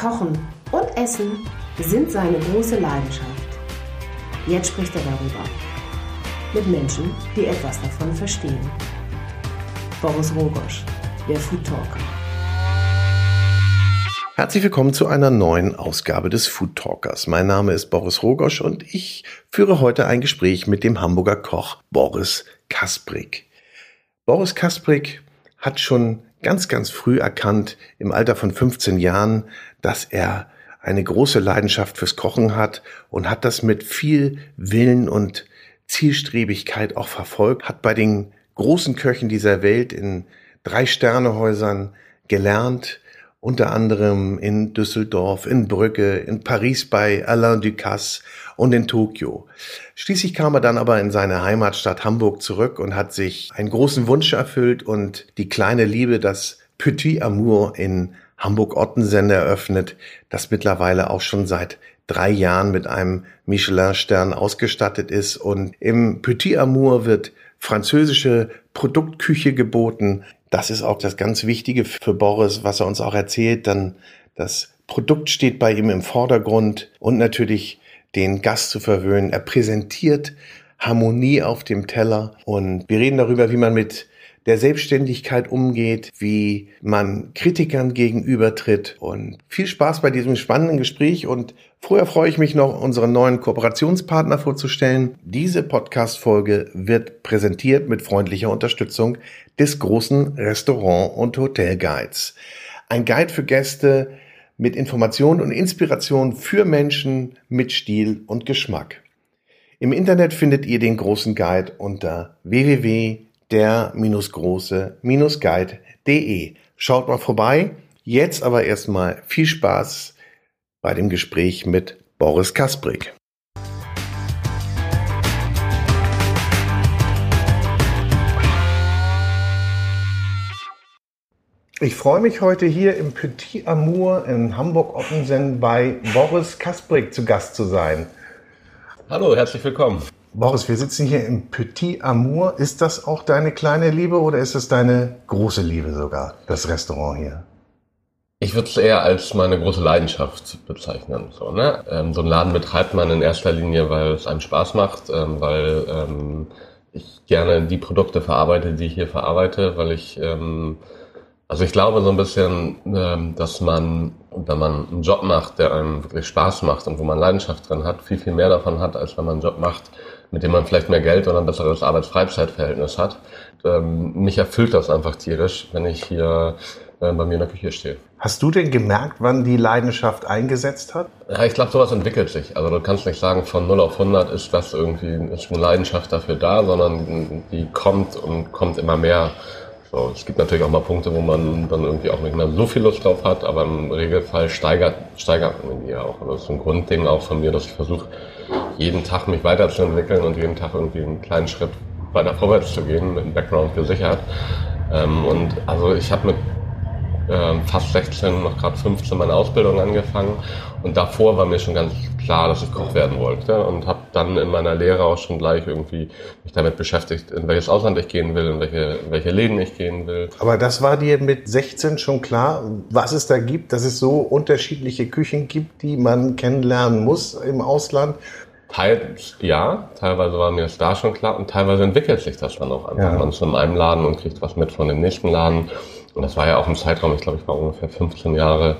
Kochen und Essen sind seine große Leidenschaft. Jetzt spricht er darüber. Mit Menschen, die etwas davon verstehen. Boris Rogosch, der Food Talker. Herzlich willkommen zu einer neuen Ausgabe des Food Talkers. Mein Name ist Boris Rogosch und ich führe heute ein Gespräch mit dem Hamburger Koch Boris Kasprik. Boris Kasprik hat schon ganz, ganz früh erkannt, im Alter von 15 Jahren, dass er eine große Leidenschaft fürs Kochen hat und hat das mit viel Willen und Zielstrebigkeit auch verfolgt, hat bei den großen Köchen dieser Welt in drei Sternehäusern gelernt, unter anderem in Düsseldorf, in Brügge, in Paris bei Alain Ducasse und in Tokio. Schließlich kam er dann aber in seine Heimatstadt Hamburg zurück und hat sich einen großen Wunsch erfüllt und die kleine Liebe, das Petit Amour in Hamburg-Ottensen eröffnet, das mittlerweile auch schon seit drei Jahren mit einem Michelin-Stern ausgestattet ist. Und im Petit Amour wird französische Produktküche geboten. Das ist auch das ganz Wichtige für Boris, was er uns auch erzählt. Dann das Produkt steht bei ihm im Vordergrund und natürlich den Gast zu verwöhnen. Er präsentiert Harmonie auf dem Teller und wir reden darüber, wie man mit der Selbstständigkeit umgeht, wie man Kritikern gegenübertritt und viel Spaß bei diesem spannenden Gespräch und vorher freue ich mich noch, unseren neuen Kooperationspartner vorzustellen. Diese Podcast-Folge wird präsentiert mit freundlicher Unterstützung des großen Restaurant- und Hotelguides. Ein Guide für Gäste, mit Informationen und Inspiration für Menschen mit Stil und Geschmack. Im Internet findet ihr den großen Guide unter www.der-große-guide.de. Schaut mal vorbei. Jetzt aber erstmal viel Spaß bei dem Gespräch mit Boris Kasprik. Ich freue mich heute hier im Petit Amour in Hamburg-Ottensen bei Boris Kasprik zu Gast zu sein. Hallo, herzlich willkommen. Boris, wir sitzen hier im Petit Amour. Ist das auch deine kleine Liebe oder ist es deine große Liebe sogar, das Restaurant hier? Ich würde es eher als meine große Leidenschaft bezeichnen. So, ne? Ähm, so einen Laden betreibt man in erster Linie, weil es einem Spaß macht, ähm, weil ähm, ich gerne die Produkte verarbeite, die ich hier verarbeite, weil ich ähm, also ich glaube so ein bisschen, ähm, dass man, wenn man einen Job macht, der einem wirklich Spaß macht und wo man Leidenschaft drin hat, viel, viel mehr davon hat, als wenn man einen Job macht, mit dem man vielleicht mehr Geld oder ein besseres Arbeits-Freizeit-Verhältnis hat. Ähm, mich erfüllt das einfach tierisch, wenn ich hier äh, bei mir in der Küche stehe. Hast du denn gemerkt, wann die Leidenschaft eingesetzt hat? Ja, ich glaube, sowas entwickelt sich. Also du kannst nicht sagen, von 0 auf 100 ist das irgendwie, ist eine Leidenschaft dafür da, sondern die kommt und kommt immer mehr so, es gibt natürlich auch mal Punkte, wo man dann irgendwie auch nicht mehr so viel Lust drauf hat, aber im Regelfall steigert, steigert man die ja auch. Also das ist ein Grundding auch von mir, dass ich versuche, jeden Tag mich weiterzuentwickeln und jeden Tag irgendwie einen kleinen Schritt weiter vorwärts zu gehen, mit einem Background gesichert. Ähm, und also ich habe mit ähm, fast 16, noch gerade 15 meine Ausbildung angefangen und davor war mir schon ganz klar, dass ich Koch werden wollte und habe dann in meiner Lehre auch schon gleich irgendwie mich damit beschäftigt, in welches Ausland ich gehen will, in welche, in welche Läden ich gehen will. Aber das war dir mit 16 schon klar, was es da gibt, dass es so unterschiedliche Küchen gibt, die man kennenlernen muss im Ausland? Teils ja, teilweise war mir das da schon klar und teilweise entwickelt sich das dann auch einfach. Ja. Man ist in einem Laden und kriegt was mit von dem nächsten Laden. Und das war ja auch im Zeitraum, ich glaube, ich war ungefähr 15 Jahre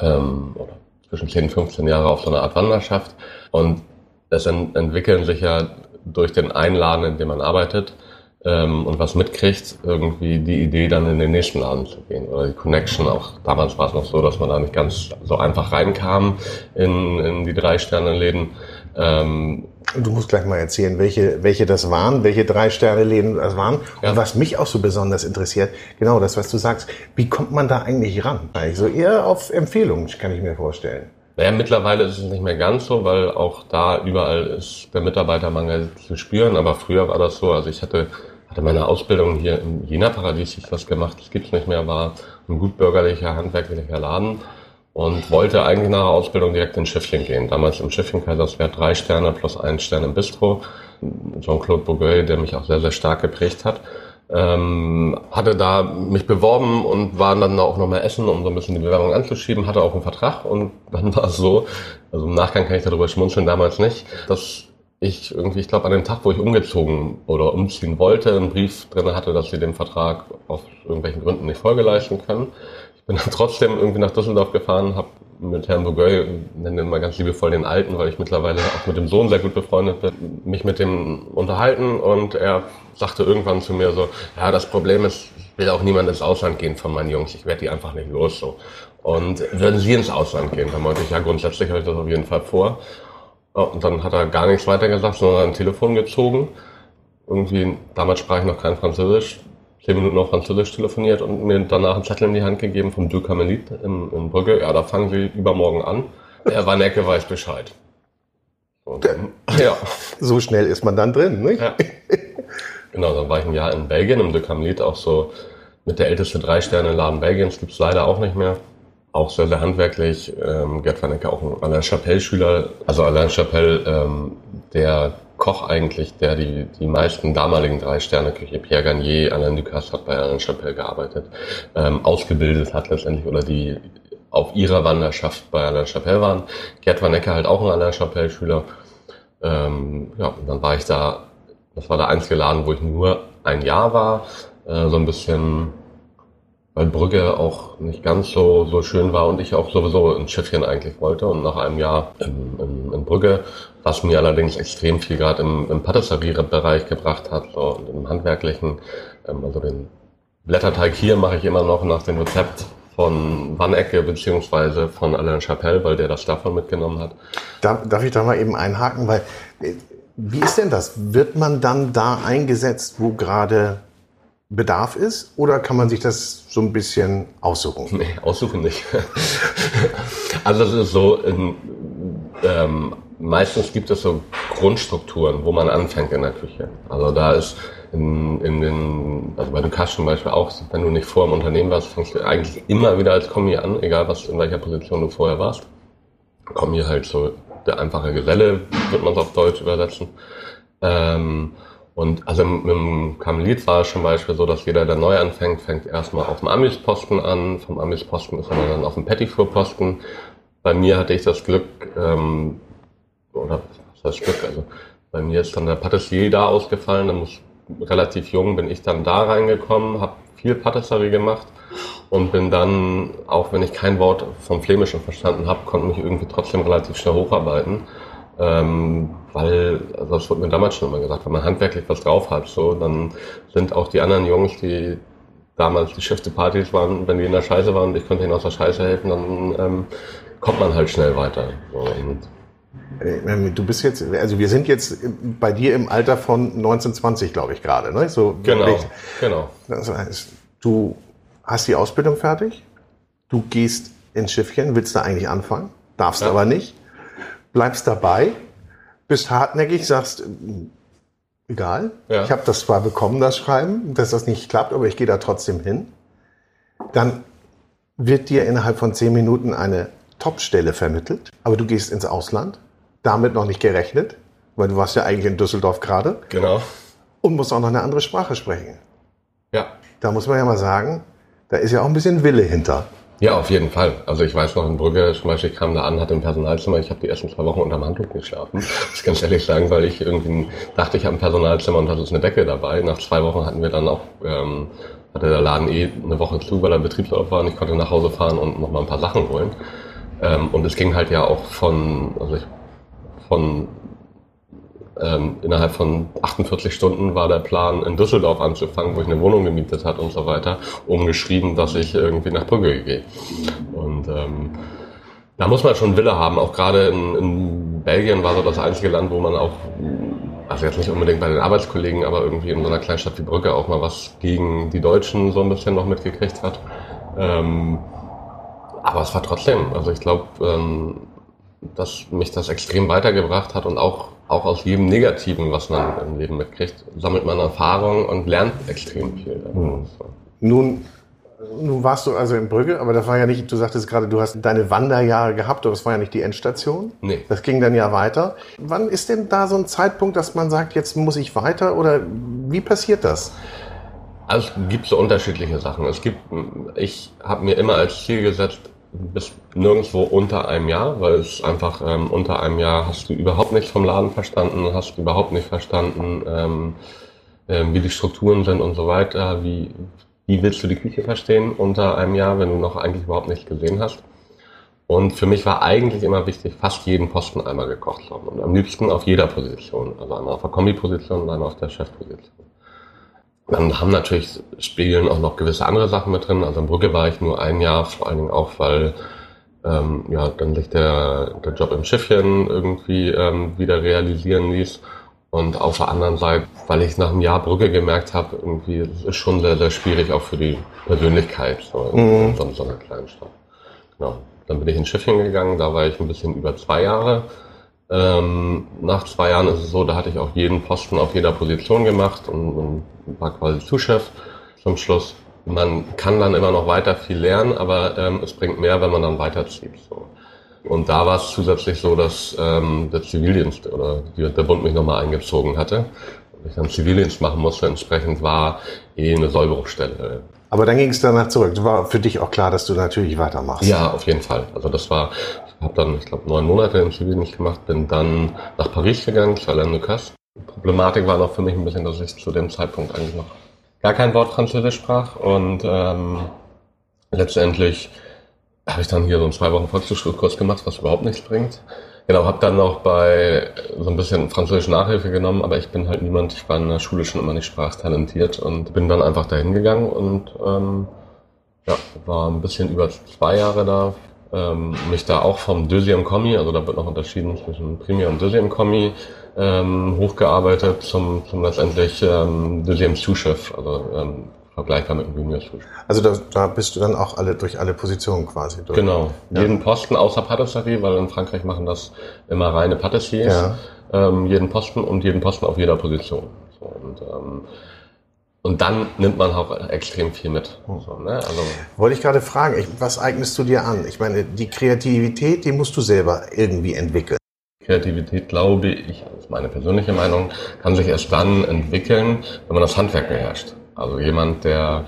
ähm, oder zwischen 10 und 15 Jahre auf so einer Art Wanderschaft. Und es ent entwickeln sich ja durch den Einladen, in dem man arbeitet ähm, und was mitkriegt, irgendwie die Idee, dann in den nächsten Laden zu gehen. Oder die Connection auch. Damals war es noch so, dass man da nicht ganz so einfach reinkam in, in die drei Sterne-Läden. Ähm, Du musst gleich mal erzählen, welche, welche das waren, welche drei Sterne Läden das waren. Ja. Und was mich auch so besonders interessiert, genau das, was du sagst, wie kommt man da eigentlich ran? Also eher auf Empfehlungen, kann ich mir vorstellen. Naja, mittlerweile ist es nicht mehr ganz so, weil auch da überall ist der Mitarbeitermangel zu spüren. Aber früher war das so. Also ich hatte, hatte meine Ausbildung hier im Jena-Paradies, ich was gemacht, das gibt's nicht mehr, war ein gut bürgerlicher, handwerklicher Laden und wollte eigentlich nach der Ausbildung direkt ins Schiffchen gehen. Damals im Schiffchen Kaiserswerth drei Sterne plus ein Stern im Bistro. Jean-Claude Bourgueil, der mich auch sehr, sehr stark geprägt hat. Ähm, hatte da mich beworben und war dann auch noch mal essen, um so ein bisschen die Bewerbung anzuschieben, hatte auch einen Vertrag und dann war es so, also im Nachgang kann ich darüber schmunzeln, damals nicht, dass ich irgendwie, ich glaube, an dem Tag, wo ich umgezogen oder umziehen wollte, einen Brief drin hatte, dass sie den Vertrag aus irgendwelchen Gründen nicht Folge leisten können. Ich bin dann trotzdem irgendwie nach Düsseldorf gefahren, habe mit Herrn Bourgueil, nenne ihn mal ganz liebevoll den Alten, weil ich mittlerweile auch mit dem Sohn sehr gut befreundet bin, mich mit dem unterhalten und er sagte irgendwann zu mir so, ja, das Problem ist, will auch niemand ins Ausland gehen von meinen Jungs, ich werde die einfach nicht los so. Und würden Sie ins Ausland gehen? Dann meinte ich, ja, grundsätzlich habe ich das auf jeden Fall vor. Und dann hat er gar nichts weiter gesagt, sondern ein Telefon gezogen. Irgendwie, damals sprach ich noch kein Französisch, zehn Minuten auf Französisch telefoniert und mir danach einen Zettel in die Hand gegeben vom Du Carmelit in, in Brügge. Ja, da fangen wir übermorgen an. Er war Necke, weiß Bescheid. Und, ja. So schnell ist man dann drin, nicht? Ja. Genau, dann war ich ein Jahr in Belgien, im De Carmelit, auch so mit der älteste Drei-Sterne-Laden Belgiens, gibt's leider auch nicht mehr. Auch sehr, sehr handwerklich. Ähm, Gerd van Ecke auch ein Alain Chapelle-Schüler. Also Alain Chapelle, ähm, der Koch eigentlich, der die, die meisten damaligen Drei-Sterne-Küche, Pierre Garnier, Alain Ducasse hat bei Alain Chapelle gearbeitet, ähm, ausgebildet hat letztendlich oder die auf ihrer Wanderschaft bei Alain Chapelle waren. Gerd van Ecke halt auch ein Alain Chapelle-Schüler. Ähm, ja, und dann war ich da, das war der einzige Laden, wo ich nur ein Jahr war, äh, so ein bisschen weil Brügge auch nicht ganz so, so schön war und ich auch sowieso ein Schiffchen eigentlich wollte. Und nach einem Jahr in, in, in Brügge, was mir allerdings extrem viel gerade im, im Patisserie-Bereich gebracht hat, so und im handwerklichen, ähm, also den Blätterteig hier mache ich immer noch nach dem Rezept von Wannecke beziehungsweise von Alain Chapelle, weil der das davon mitgenommen hat. Darf, darf ich da mal eben einhaken, weil äh, wie ist denn das? Wird man dann da eingesetzt, wo gerade Bedarf ist oder kann man sich das so ein bisschen aussuchen? Nee, aussuchen nicht. also es ist so, in, ähm, meistens gibt es so Grundstrukturen, wo man anfängt in der Küche. Also da ist in, in den, also bei Ducasse zum Beispiel auch, wenn du nicht vor im Unternehmen warst, fängst du eigentlich immer wieder als Kommi an, egal was in welcher Position du vorher warst. Kommi halt so der einfache Geselle, wird man es auf Deutsch übersetzen. Ähm, und also mit dem Karmelit war es zum Beispiel so, dass jeder, der neu anfängt, fängt erstmal auf dem Amisposten an. Vom Amisposten ist man dann auf dem Pettiflurposten. Bei mir hatte ich das Glück, ähm, oder was heißt Glück, also bei mir ist dann der Patissier da ausgefallen, dann muss relativ jung bin ich dann da reingekommen, habe viel Patisserie gemacht und bin dann, auch wenn ich kein Wort vom Flämischen verstanden habe, konnte mich irgendwie trotzdem relativ schnell hocharbeiten. Ähm, weil, also das wurde mir damals schon immer gesagt, wenn man handwerklich was drauf hat, so, dann sind auch die anderen Jungs, die damals die Chefs Partys waren, wenn die in der Scheiße waren und ich konnte ihnen aus der Scheiße helfen, dann ähm, kommt man halt schnell weiter. Und äh, Du bist jetzt, also wir sind jetzt bei dir im Alter von 1920, glaube ich gerade, ne? So genau, ich, genau. Das heißt, du hast die Ausbildung fertig, du gehst ins Schiffchen, willst da eigentlich anfangen, darfst ja. aber nicht bleibst dabei, bist hartnäckig, sagst, egal, ja. ich habe das zwar bekommen, das Schreiben, dass das nicht klappt, aber ich gehe da trotzdem hin. Dann wird dir innerhalb von zehn Minuten eine Topstelle vermittelt, aber du gehst ins Ausland, damit noch nicht gerechnet, weil du warst ja eigentlich in Düsseldorf gerade. Genau. Und musst auch noch eine andere Sprache sprechen. Ja. Da muss man ja mal sagen, da ist ja auch ein bisschen Wille hinter. Ja, auf jeden Fall. Also ich weiß noch in Brügge, zum Beispiel ich kam da an, hatte ein Personalzimmer, ich habe die ersten zwei Wochen unterm Handtuch geschlafen. Das kann ich ehrlich sagen, weil ich irgendwie dachte, ich habe ein Personalzimmer und hatte eine Decke dabei. Nach zwei Wochen hatten wir dann auch, ähm, hatte der Laden eh eine Woche zu, weil er Betriebsurlaub war und ich konnte nach Hause fahren und noch mal ein paar Sachen holen. Ähm, und es ging halt ja auch von, also ich, von ähm, innerhalb von 48 Stunden war der Plan, in Düsseldorf anzufangen, wo ich eine Wohnung gemietet hat und so weiter, umgeschrieben, dass ich irgendwie nach Brügge gehe. Und ähm, da muss man schon Wille haben. Auch gerade in, in Belgien war so das einzige Land, wo man auch, also jetzt nicht unbedingt bei den Arbeitskollegen, aber irgendwie in so einer Kleinstadt wie Brügge auch mal was gegen die Deutschen so ein bisschen noch mitgekriegt hat. Ähm, aber es war trotzdem, also ich glaube, ähm, dass mich das extrem weitergebracht hat und auch, auch aus jedem Negativen, was man im Leben mitkriegt, sammelt man Erfahrung und lernt extrem viel. Mhm. Nun, nun warst du also in Brügge, aber das war ja nicht, du sagtest gerade, du hast deine Wanderjahre gehabt, aber das war ja nicht die Endstation. Nee. Das ging dann ja weiter. Wann ist denn da so ein Zeitpunkt, dass man sagt, jetzt muss ich weiter oder wie passiert das? Also es gibt so unterschiedliche Sachen. Es gibt, ich habe mir immer als Ziel gesetzt, bis nirgendwo unter einem Jahr, weil es einfach ähm, unter einem Jahr hast du überhaupt nichts vom Laden verstanden, hast überhaupt nicht verstanden, ähm, ähm, wie die Strukturen sind und so weiter. Wie, wie willst du die Küche verstehen unter einem Jahr, wenn du noch eigentlich überhaupt nichts gesehen hast? Und für mich war eigentlich immer wichtig, fast jeden Posten einmal gekocht zu haben. Und am liebsten auf jeder Position. Also einmal auf der Kombi-Position und einmal auf der Chefposition. Dann haben natürlich Spielen auch noch gewisse andere Sachen mit drin. Also in Brücke war ich nur ein Jahr, vor allen Dingen auch, weil ähm, ja, dann sich der, der Job im Schiffchen irgendwie ähm, wieder realisieren ließ. Und auf der anderen Seite, weil ich nach einem Jahr Brücke gemerkt habe, irgendwie, es ist schon sehr, sehr schwierig auch für die Persönlichkeit so in, mhm. so, so einer kleinen Stadt. Genau. Dann bin ich ins Schiffchen gegangen, da war ich ein bisschen über zwei Jahre. Ähm, nach zwei Jahren ist es so, da hatte ich auch jeden Posten auf jeder Position gemacht und, und war quasi Zuschef zum Schluss. Man kann dann immer noch weiter viel lernen, aber ähm, es bringt mehr, wenn man dann weiterzieht. So. Und da war es zusätzlich so, dass ähm, der Zivildienst oder die, der Bund mich nochmal eingezogen hatte und ich dann Zivildienst machen musste. Entsprechend war eh eine Sollbruchstelle aber dann ging es danach zurück. War für dich auch klar, dass du natürlich weitermachst. Ja, auf jeden Fall. Also das war, habe dann, ich glaube, neun Monate im Zivildienst gemacht, bin dann nach Paris gegangen, zu Alain Lucas. Problematik war noch für mich ein bisschen, dass ich zu dem Zeitpunkt eigentlich noch gar kein Wort Französisch sprach und ähm, letztendlich habe ich dann hier so einen zwei Wochen Volkshochschulkurs gemacht, was überhaupt nichts bringt. Genau, habe dann noch bei so ein bisschen französische Nachhilfe genommen, aber ich bin halt niemand, ich war in der Schule schon immer nicht sprachtalentiert und bin dann einfach dahin gegangen und ähm, ja, war ein bisschen über zwei Jahre da, ähm, mich da auch vom Deuxième Kommi, also da wird noch unterschieden zwischen Premier und Deuxième Kommi, ähm, hochgearbeitet zum, zum letztendlich ähm, Deuxième Sous-Chef, also ähm, vergleichbar mit dem Junior-Zustand. Also da, da bist du dann auch alle durch alle Positionen quasi durch. Genau. Ja. Jeden Posten außer Patisserie, weil in Frankreich machen das immer reine Patissiers. Ja. Ähm, jeden Posten und jeden Posten auf jeder Position. So, und, ähm, und dann nimmt man auch extrem viel mit. Hm. So, ne? also, Wollte ich gerade fragen, ich, was eignest du dir an? Ich meine, die Kreativität, die musst du selber irgendwie entwickeln. Kreativität, glaube ich, das ist meine persönliche Meinung, kann sich erst dann entwickeln, wenn man das Handwerk beherrscht. Also jemand, der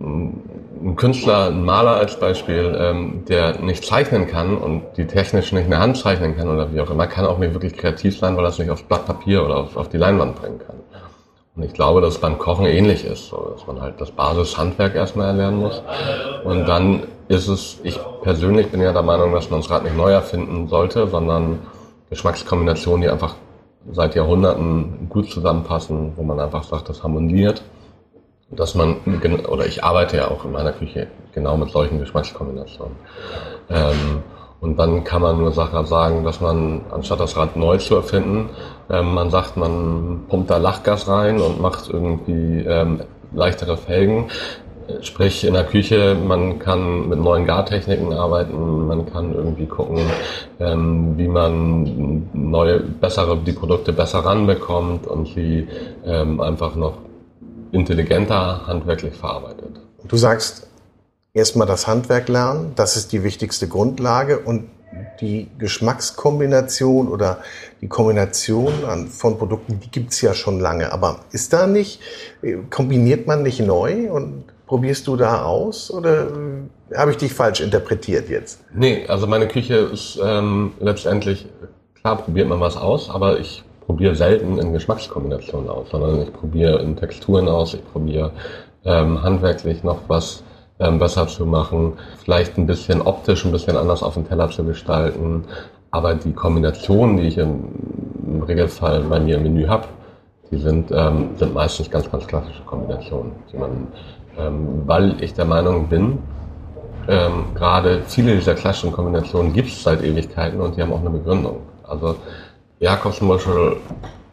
ein Künstler, ein Maler als Beispiel, ähm, der nicht zeichnen kann und die technisch nicht in der Hand zeichnen kann oder wie auch immer, kann auch nicht wirklich kreativ sein, weil er es nicht aufs Blatt Papier oder auf, auf die Leinwand bringen kann. Und ich glaube, dass es beim Kochen ähnlich ist, so, dass man halt das Basishandwerk erstmal erlernen muss. Und dann ist es, ich persönlich bin ja der Meinung, dass man das Rad nicht neu erfinden sollte, sondern Geschmackskombinationen, die einfach seit Jahrhunderten gut zusammenpassen, wo man einfach sagt, das harmoniert. Dass man, oder ich arbeite ja auch in meiner Küche genau mit solchen Geschmackskombinationen. Ähm, und dann kann man nur Sachen sagen, dass man, anstatt das Rad neu zu erfinden, ähm, man sagt, man pumpt da Lachgas rein und macht irgendwie ähm, leichtere Felgen. Sprich, in der Küche, man kann mit neuen Gartechniken arbeiten, man kann irgendwie gucken, ähm, wie man neue, bessere, die Produkte besser ranbekommt und sie ähm, einfach noch intelligenter handwerklich verarbeitet. Du sagst, erstmal das Handwerk lernen, das ist die wichtigste Grundlage und die Geschmackskombination oder die Kombination von Produkten, die gibt's ja schon lange. Aber ist da nicht, kombiniert man nicht neu und Probierst du da aus oder äh, habe ich dich falsch interpretiert jetzt? Nee, also meine Küche ist ähm, letztendlich, klar probiert man was aus, aber ich probiere selten in Geschmackskombinationen aus, sondern ich probiere in Texturen aus, ich probiere ähm, handwerklich noch was ähm, besser zu machen, vielleicht ein bisschen optisch ein bisschen anders auf dem Teller zu gestalten, aber die Kombinationen, die ich im, im Regelfall bei mir im Menü habe, die sind, ähm, sind meistens ganz, ganz klassische Kombinationen, die man ähm, weil ich der Meinung bin, ähm, gerade viele dieser klassischen Kombinationen gibt es seit Ewigkeiten und die haben auch eine Begründung. Also Jakobsmuschel,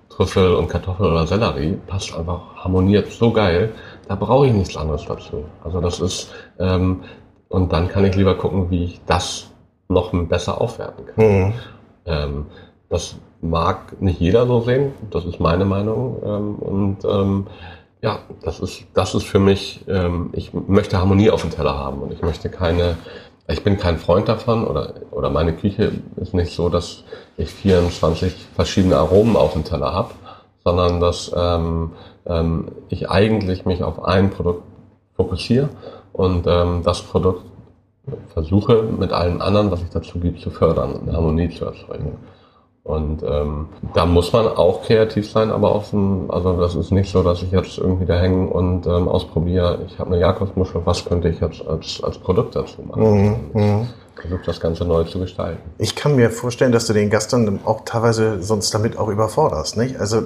Trüffel und Kartoffel oder Sellerie passt einfach, harmoniert so geil, da brauche ich nichts anderes dazu. Also das ist, ähm, und dann kann ich lieber gucken, wie ich das noch besser aufwerten kann. Mhm. Ähm, das mag nicht jeder so sehen, das ist meine Meinung. Ähm, und ähm, ja, das ist, das ist für mich, ähm, ich möchte Harmonie auf dem Teller haben und ich möchte keine, ich bin kein Freund davon oder, oder meine Küche ist nicht so, dass ich 24 verschiedene Aromen auf dem Teller habe, sondern dass ähm, ich eigentlich mich auf ein Produkt fokussiere und ähm, das Produkt versuche mit allen anderen, was ich dazu gibt, zu fördern und eine Harmonie zu erzeugen. Und ähm, da muss man auch kreativ sein, aber offen. Also das ist nicht so, dass ich jetzt irgendwie da hänge und ähm, ausprobiere. Ich habe eine Jakobsmuschel, was könnte ich jetzt als, als Produkt dazu machen? Mhm. mhm. Versuche das Ganze neu zu gestalten. Ich kann mir vorstellen, dass du den Gast dann auch teilweise sonst damit auch überforderst, nicht? Also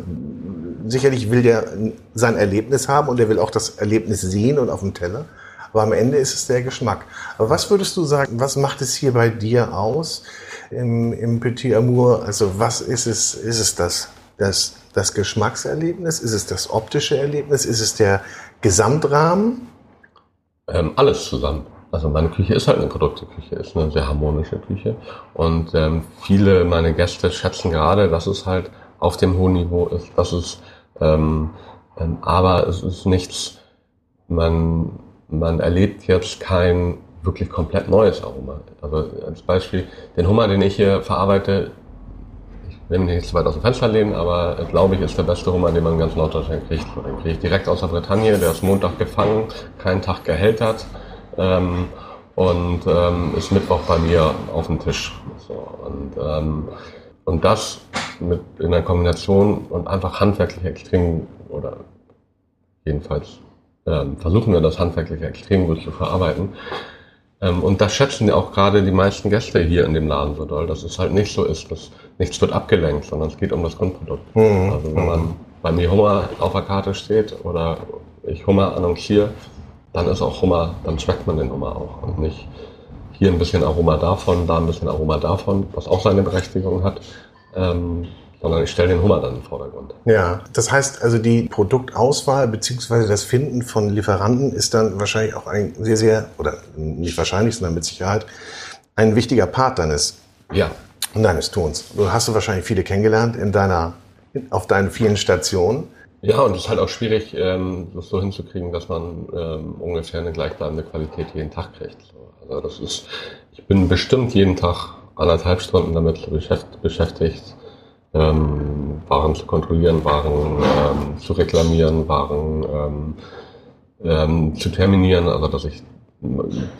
sicherlich will der sein Erlebnis haben und er will auch das Erlebnis sehen und auf dem Teller. Aber am Ende ist es der Geschmack. Aber was würdest du sagen, was macht es hier bei dir aus im, im Petit Amour? Also was ist es, ist es das, das, das Geschmackserlebnis? Ist es das optische Erlebnis? Ist es der Gesamtrahmen? Ähm, alles zusammen. Also meine Küche ist halt eine Produkteküche, ist eine sehr harmonische Küche. Und ähm, viele meine Gäste schätzen gerade, dass es halt auf dem hohen Niveau ist. Das ist, ähm, ähm, aber es ist nichts, man man erlebt jetzt kein wirklich komplett neues Aroma. Also als Beispiel, den Hummer, den ich hier verarbeite, ich will mich nicht zu weit aus dem Fenster lehnen, aber glaube ich, ist der beste Hummer, den man ganz Norddeutschland kriegt. Den kriege ich direkt aus der Bretagne, der ist Montag gefangen, keinen Tag gehältert ähm, und ähm, ist Mittwoch bei mir auf dem Tisch. So, und, ähm, und das mit in der Kombination und einfach handwerklich extrem oder jedenfalls ähm, versuchen wir das handwerklich extrem gut zu verarbeiten. Ähm, und das schätzen ja auch gerade die meisten Gäste hier in dem Laden so doll, dass es halt nicht so ist, dass nichts wird abgelenkt, sondern es geht um das Grundprodukt. Mhm. Also wenn man bei mir Hummer auf der Karte steht oder ich Hummer annonciere, dann ist auch Hummer, dann schmeckt man den Hummer auch und nicht hier ein bisschen Aroma davon, da ein bisschen Aroma davon, was auch seine Berechtigung hat. Ähm, sondern ich stelle den Hummer dann in den Vordergrund. Ja, das heißt also die Produktauswahl beziehungsweise das Finden von Lieferanten ist dann wahrscheinlich auch ein sehr, sehr, oder nicht wahrscheinlich, sondern mit Sicherheit ein wichtiger Part deines, ja. deines Tons. Du hast du wahrscheinlich viele kennengelernt in deiner, auf deinen vielen Stationen. Ja, und es ist halt auch schwierig, ähm, das so hinzukriegen, dass man ähm, ungefähr eine gleichbleibende Qualität jeden Tag kriegt. Also das ist, ich bin bestimmt jeden Tag anderthalb Stunden damit beschäftigt, ähm, Waren zu kontrollieren, Waren ähm, zu reklamieren, Waren ähm, ähm, zu terminieren, also dass ich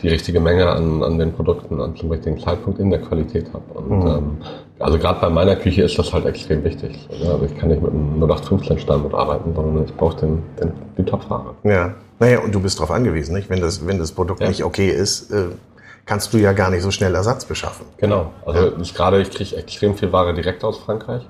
die richtige Menge an, an den Produkten an zum richtigen Zeitpunkt in der Qualität habe. Und mhm. ähm, also gerade bei meiner Küche ist das halt extrem wichtig. Also ich kann nicht mit einem 0815 Standard arbeiten, sondern ich brauche den, den, die Top-Ware. Ja, naja, und du bist darauf angewiesen, nicht? Wenn das, wenn das Produkt ja. nicht okay ist, äh, kannst du ja gar nicht so schnell Ersatz beschaffen. Genau. Also ja. ich gerade, ich kriege extrem viel Ware direkt aus Frankreich.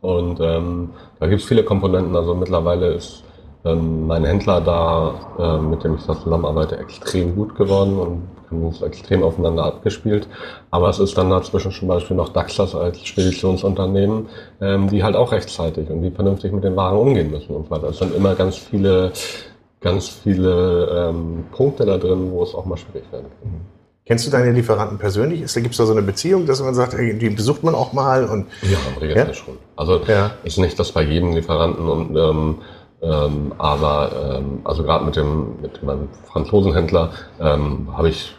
Und ähm, da gibt es viele Komponenten. Also mittlerweile ist ähm, mein Händler da, äh, mit dem ich da zusammenarbeite, extrem gut geworden und haben uns extrem aufeinander abgespielt. Aber es ist dann dazwischen zum Beispiel noch Daxas als Speditionsunternehmen, ähm, die halt auch rechtzeitig und die vernünftig mit den Waren umgehen müssen und so weiter. Es sind immer ganz viele, ganz viele ähm, Punkte da drin, wo es auch mal schwierig werden kann. Kennst du deine Lieferanten persönlich? Gibt es da so eine Beziehung, dass man sagt, die besucht man auch mal? Und, ja, im Regelfall ja? schon. Also ja. ist nicht das bei jedem Lieferanten und ähm, ähm, aber ähm, also gerade mit dem mit meinem Franzosenhändler ähm, habe ich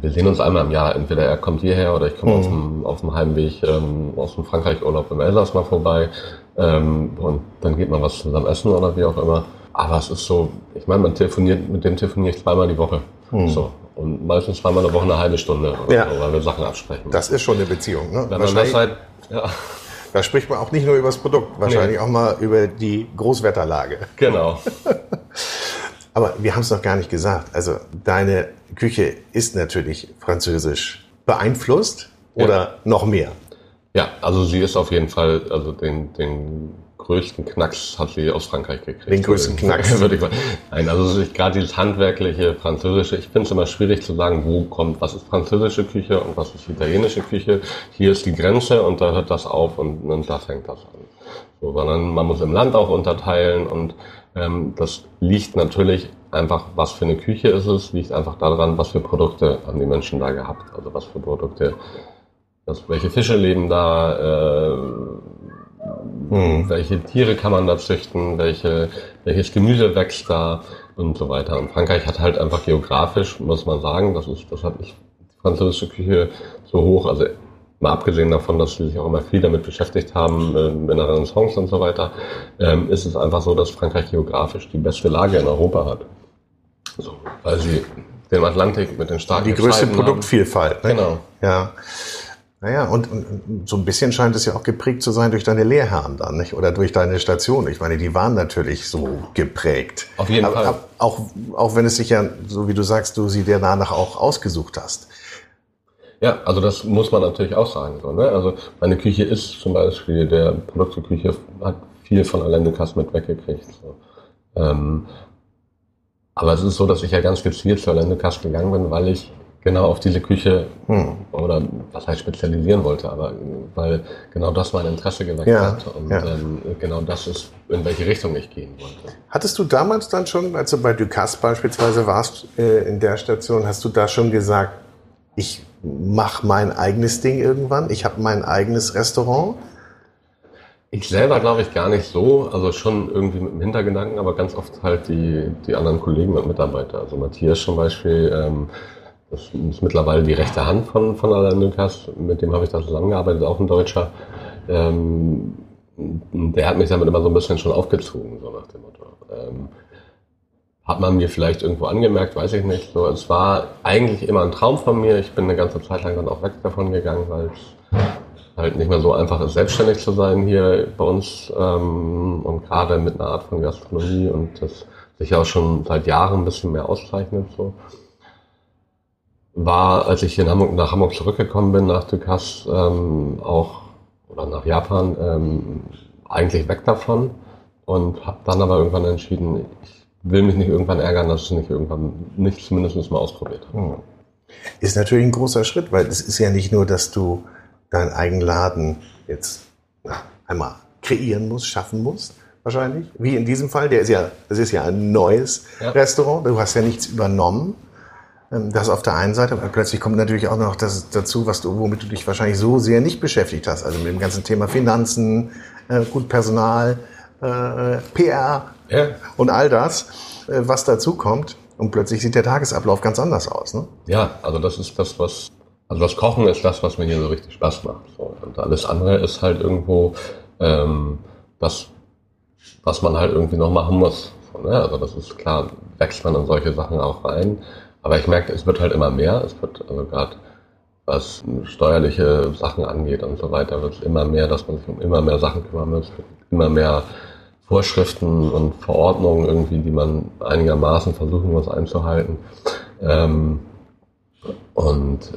wir sehen uns einmal im Jahr, entweder er kommt hierher oder ich komme mhm. auf, dem, auf dem Heimweg ähm, aus dem Frankreich-Urlaub im Elsass mal vorbei ähm, und dann geht man was zusammen essen oder wie auch immer. Aber es ist so, ich meine, man telefoniert, mit dem telefoniere ich zweimal die Woche. Mhm. So. Und meistens zweimal eine Woche eine halbe Stunde, ja. so, weil wir Sachen absprechen. Das ist schon eine Beziehung. Ne? Wenn man das halt, ja. Da spricht man auch nicht nur über das Produkt, wahrscheinlich nee. auch mal über die Großwetterlage. Genau. Aber wir haben es noch gar nicht gesagt. Also deine Küche ist natürlich französisch beeinflusst oder ja. noch mehr? Ja, also sie ist auf jeden Fall, also den, den größten Knacks hat sie aus Frankreich gekriegt. Den größten Knacks? Würde ich mal. Nein, also gerade dieses handwerkliche französische, ich finde es immer schwierig zu sagen, wo kommt, was ist französische Küche und was ist italienische Küche. Hier ist die Grenze und da hört das auf und, und da fängt das an. So, sondern man muss im Land auch unterteilen und ähm, das liegt natürlich einfach, was für eine Küche ist es, liegt einfach daran, was für Produkte haben die Menschen da gehabt. Also was für Produkte, das, welche Fische leben da, äh, Mhm. Welche Tiere kann man da züchten? Welche, welches Gemüse wächst da? Und so weiter. Und Frankreich hat halt einfach geografisch, muss man sagen, das ist, das hat nicht die französische Küche so hoch. Also mal abgesehen davon, dass sie sich auch immer viel damit beschäftigt haben, äh, in der Renaissance und so weiter, ähm, ist es einfach so, dass Frankreich geografisch die beste Lage in Europa hat. So, weil sie den Atlantik mit den starken Die größte Produktvielfalt. Ne? Genau. Ja. Naja, und, und, so ein bisschen scheint es ja auch geprägt zu sein durch deine Lehrherren dann, nicht? Oder durch deine Station. Ich meine, die waren natürlich so geprägt. Auf jeden Fall. Aber auch, auch wenn es sich ja, so wie du sagst, du sie dir danach auch ausgesucht hast. Ja, also das muss man natürlich auch sagen. So, ne? Also meine Küche ist zum Beispiel, der Produkteküche hat viel von Alain Ducasse mit weggekriegt. So. Ähm, aber es ist so, dass ich ja ganz gezielt zur Alain Ducasse gegangen bin, weil ich genau auf diese Küche hm. oder was heißt spezialisieren wollte, aber weil genau das mein Interesse geweckt ja, hat und ja. ähm, genau das ist, in welche Richtung ich gehen wollte. Hattest du damals dann schon, als du bei Ducasse beispielsweise warst, äh, in der Station, hast du da schon gesagt, ich mache mein eigenes Ding irgendwann, ich habe mein eigenes Restaurant? Ich selber glaube ich gar nicht so, also schon irgendwie mit dem Hintergedanken, aber ganz oft halt die, die anderen Kollegen und Mitarbeiter. Also Matthias zum Beispiel, ähm, das ist mittlerweile die rechte Hand von, von Alain Lukas, mit dem habe ich da zusammengearbeitet, auch ein Deutscher. Ähm, der hat mich damit immer so ein bisschen schon aufgezogen, so nach dem Motto. Ähm, hat man mir vielleicht irgendwo angemerkt, weiß ich nicht. So, es war eigentlich immer ein Traum von mir. Ich bin eine ganze Zeit lang dann auch weg davon gegangen, weil es halt nicht mehr so einfach ist, selbstständig zu sein hier bei uns ähm, und gerade mit einer Art von Gastronomie und das sich auch schon seit Jahren ein bisschen mehr auszeichnet. So war, als ich hier Hamburg, nach Hamburg zurückgekommen bin, nach Dukas, ähm, auch, oder nach Japan, ähm, eigentlich weg davon und habe dann aber irgendwann entschieden, ich will mich nicht irgendwann ärgern, dass ich nicht irgendwann nicht zumindest mal ausprobiert habe. Hm. Ist natürlich ein großer Schritt, weil es ist ja nicht nur, dass du deinen eigenen Laden jetzt na, einmal kreieren musst, schaffen musst, wahrscheinlich. Wie in diesem Fall, der ist ja, das ist ja ein neues ja. Restaurant. Du hast ja nichts übernommen. Ähm, das auf der einen Seite, aber plötzlich kommt natürlich auch noch das dazu, was du, womit du dich wahrscheinlich so sehr nicht beschäftigt hast. Also mit dem ganzen Thema Finanzen, äh, gut Personal, äh, PR ja. und all das, äh, was dazu kommt. Und plötzlich sieht der Tagesablauf ganz anders aus. Ne? Ja, also das ist das, was, also das Kochen ist das, was mir hier so richtig Spaß macht. So. Und alles andere ist halt irgendwo ähm, das, was man halt irgendwie noch machen muss. So, ne? Also das ist klar, wächst man in solche Sachen auch rein. Aber ich merke, es wird halt immer mehr. Es wird also gerade was steuerliche Sachen angeht und so weiter, wird es immer mehr, dass man sich um immer mehr Sachen kümmern muss, immer mehr Vorschriften und Verordnungen irgendwie, die man einigermaßen versuchen muss einzuhalten. Ähm, und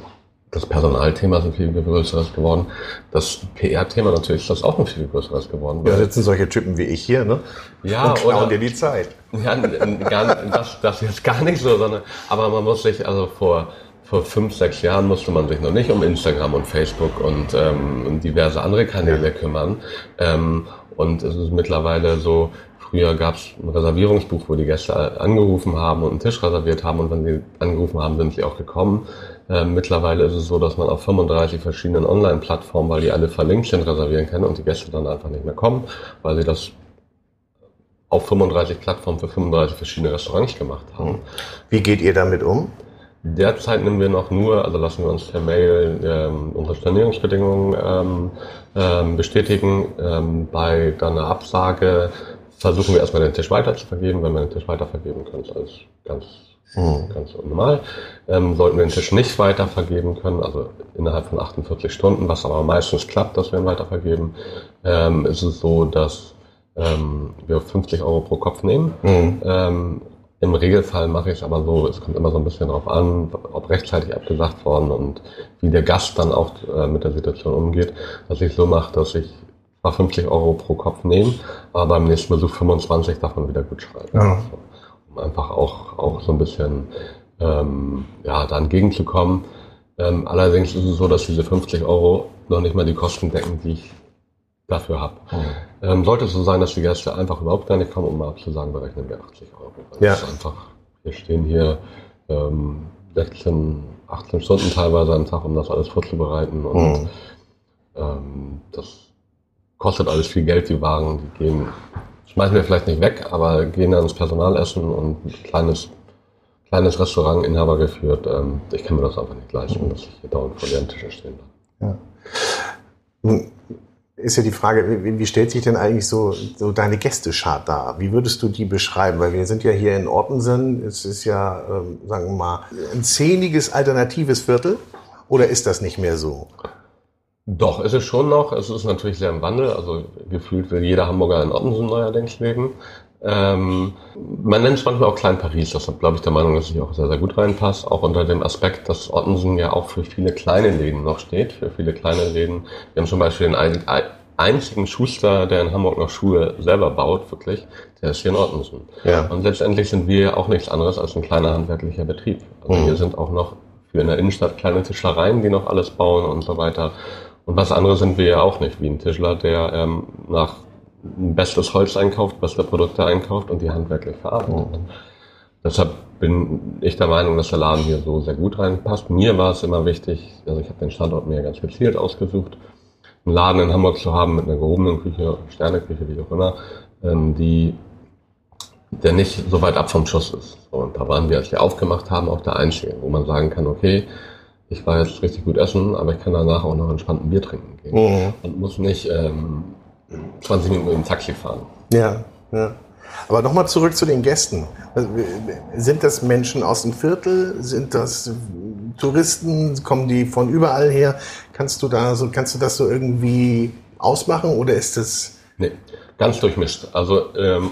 das Personalthema ist ein viel größeres geworden. Das PR-Thema natürlich ist das auch ein viel größeres geworden. Ja, sitzen solche Typen wie ich hier, ne? Ja, und klauen oder, dir die Zeit. Ja, gar, das, das jetzt gar nicht so, sondern, aber man muss sich, also vor, vor fünf, sechs Jahren musste man sich noch nicht um Instagram und Facebook und ähm, diverse andere Kanäle ja. kümmern. Ähm, und es ist mittlerweile so, Früher gab es ein Reservierungsbuch, wo die Gäste angerufen haben und einen Tisch reserviert haben und wenn sie angerufen haben, sind sie auch gekommen. Ähm, mittlerweile ist es so, dass man auf 35 verschiedenen Online-Plattformen, weil die alle verlinkt sind, reservieren kann und die Gäste dann einfach nicht mehr kommen, weil sie das auf 35 Plattformen für 35 verschiedene Restaurants gemacht haben. Wie geht ihr damit um? Derzeit nehmen wir noch nur, also lassen wir uns per Mail ähm, unsere Stornierungsbedingungen ähm, ähm, bestätigen. Ähm, bei dann einer Absage versuchen wir erstmal den Tisch weiter zu vergeben. Wenn wir den Tisch weiter vergeben können, ist alles ganz, mhm. ganz normal. Ähm, sollten wir den Tisch nicht weiter vergeben können, also innerhalb von 48 Stunden, was aber meistens klappt, dass wir ihn weiter vergeben, ähm, ist es so, dass ähm, wir 50 Euro pro Kopf nehmen. Mhm. Ähm, Im Regelfall mache ich es aber so, es kommt immer so ein bisschen darauf an, ob rechtzeitig abgesagt worden und wie der Gast dann auch äh, mit der Situation umgeht, dass ich so mache, dass ich zwar 50 Euro pro Kopf nehmen, aber beim nächsten Besuch 25 davon wieder gut schreiben. Ja. Um einfach auch, auch so ein bisschen ähm, ja, da entgegenzukommen. Ähm, allerdings ist es so, dass diese 50 Euro noch nicht mal die Kosten decken, die ich dafür habe. Mhm. Ähm, sollte es so sein, dass die Gäste einfach überhaupt gar nicht kommen, um mal abzusagen, berechnen wir 80 Euro. Also ja. ist einfach, wir stehen hier ähm, 16, 18 Stunden teilweise am Tag, um das alles vorzubereiten und mhm. ähm, das kostet alles viel Geld, die Waren, die gehen, schmeißen wir vielleicht nicht weg, aber gehen dann ins Personalessen und ein kleines, kleines Restaurant Inhaber geführt. Ähm, ich kann mir das einfach nicht leisten, dass ich hier dauernd vor leeren Tischen stehen darf. Ja. Nun ist ja die Frage, wie, wie stellt sich denn eigentlich so, so deine Gästeschar dar? Wie würdest du die beschreiben? Weil wir sind ja hier in Ortensen, es ist ja, ähm, sagen wir mal, ein zähniges alternatives Viertel. Oder ist das nicht mehr so? Doch, ist es schon noch. Es ist natürlich sehr im Wandel. Also gefühlt will jeder Hamburger in Ottensen neuerdings leben. Ähm, man nennt es manchmal auch Klein Paris. Das glaube ich der Meinung, dass ich auch sehr, sehr gut reinpasst. Auch unter dem Aspekt, dass Ottensen ja auch für viele kleine Läden noch steht. Für viele kleine Läden. Wir haben zum Beispiel den einzigen Schuster, der in Hamburg noch Schuhe selber baut, wirklich. Der ist hier in Ottensen. Ja. Und letztendlich sind wir auch nichts anderes als ein kleiner handwerklicher Betrieb. Also mhm. hier sind auch noch für in der Innenstadt kleine Tischlereien, die noch alles bauen und so weiter. Und was anderes sind wir ja auch nicht, wie ein Tischler, der ähm, nach bestes Holz einkauft, beste Produkte einkauft und die handwerklich verarbeitet. Mhm. Deshalb bin ich der Meinung, dass der Laden hier so sehr gut reinpasst. Mir war es immer wichtig, also ich habe den Standort mir ganz gezielt ausgesucht, einen Laden in Hamburg zu haben mit einer gehobenen Küche, Sterneküche, wie auch immer, ähm, die der nicht so weit ab vom Schuss ist. Und da waren wir, als wir aufgemacht haben, auch der Einzige, wo man sagen kann, okay, ich war jetzt richtig gut essen, aber ich kann danach auch noch entspannt ein Bier trinken gehen. Mhm. Und muss nicht ähm, 20 Minuten mit dem Taxi fahren. Ja, ja. Aber nochmal zurück zu den Gästen. Sind das Menschen aus dem Viertel? Sind das Touristen? Kommen die von überall her? Kannst du da so, kannst du das so irgendwie ausmachen oder ist das? Nee, ganz durchmischt. Also ähm,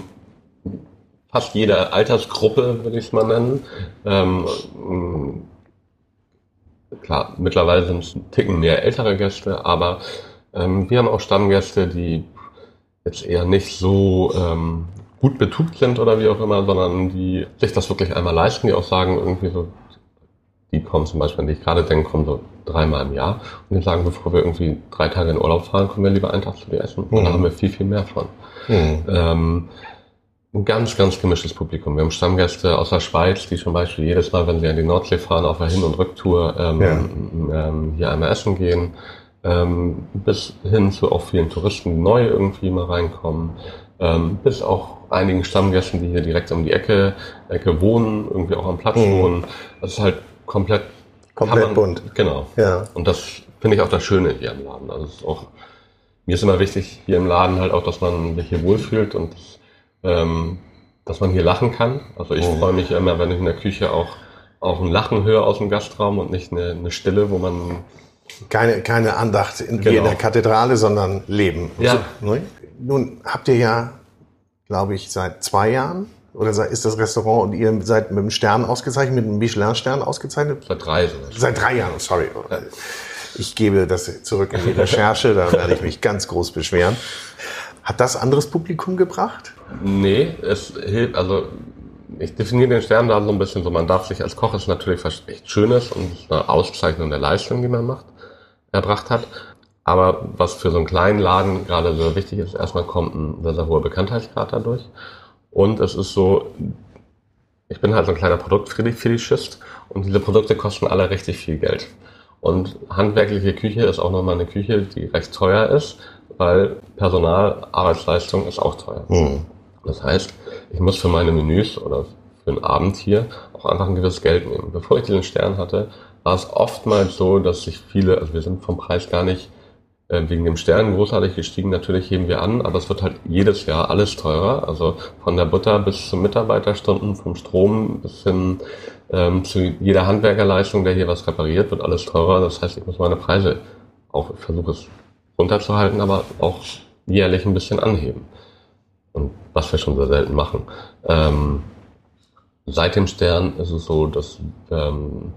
fast jede Altersgruppe, würde ich es mal nennen. Ähm, klar, mittlerweile sind es ein Ticken mehr ältere Gäste, aber ähm, wir haben auch Stammgäste, die jetzt eher nicht so ähm, gut betucht sind oder wie auch immer, sondern die sich das wirklich einmal leisten, die auch sagen, irgendwie so, die kommen zum Beispiel, an die ich gerade denke, kommen so dreimal im Jahr und die sagen, bevor wir irgendwie drei Tage in Urlaub fahren, kommen wir lieber einen Tag zu dir essen. Und da mhm. haben wir viel, viel mehr von. Mhm. Ähm, ein ganz, ganz gemischtes Publikum. Wir haben Stammgäste aus der Schweiz, die zum Beispiel jedes Mal, wenn sie an die Nordsee fahren, auf der Hin- und Rücktour ähm, ja. ähm, hier einmal essen gehen ähm, bis hin zu auch vielen Touristen, die neu irgendwie mal reinkommen, ähm, bis auch einigen Stammgästen, die hier direkt um die Ecke, Ecke wohnen, irgendwie auch am Platz mhm. wohnen. Das ist halt komplett komplett man, bunt. Genau. Ja. Und das finde ich auch das Schöne hier im Laden. Also ist auch mir ist immer wichtig hier im Laden halt auch, dass man sich hier wohlfühlt und ähm, dass man hier lachen kann. Also ich mhm. freue mich immer, wenn ich in der Küche auch auch ein Lachen höre aus dem Gastraum und nicht eine, eine Stille, wo man keine, keine Andacht in, genau. in der Kathedrale, sondern Leben. Ja. Ne? Nun habt ihr ja, glaube ich, seit zwei Jahren oder ist das Restaurant und ihr seid mit einem Stern ausgezeichnet, mit einem Michelin-Stern ausgezeichnet? Seit drei. Seit drei Jahren, sorry. Ich gebe das zurück in die Recherche, da werde ich mich ganz groß beschweren. Hat das anderes Publikum gebracht? Nee, es hilft, also ich definiere den Stern da so ein bisschen so, man darf sich als Koch, ist natürlich was echt Schönes und eine Auszeichnung der Leistung, die man macht erbracht hat. Aber was für so einen kleinen Laden gerade so wichtig ist, erstmal kommt ein sehr, sehr hoher Bekanntheitsgrad dadurch. Und es ist so, ich bin halt so ein kleiner Produktfetischist und diese Produkte kosten alle richtig viel Geld. Und handwerkliche Küche ist auch nochmal eine Küche, die recht teuer ist, weil Personal, Arbeitsleistung ist auch teuer. Mhm. Das heißt, ich muss für meine Menüs oder für einen Abend hier auch einfach ein gewisses Geld nehmen. Bevor ich diesen Stern hatte, war es oftmals so, dass sich viele, also wir sind vom Preis gar nicht äh, wegen dem Stern großartig gestiegen. Natürlich heben wir an, aber es wird halt jedes Jahr alles teurer. Also von der Butter bis zu Mitarbeiterstunden, vom Strom bis hin ähm, zu jeder Handwerkerleistung, der hier was repariert, wird alles teurer. Das heißt, ich muss meine Preise auch, ich versuche es runterzuhalten, aber auch jährlich ein bisschen anheben. Und was wir schon sehr selten machen. Ähm, seit dem Stern ist es so, dass ähm,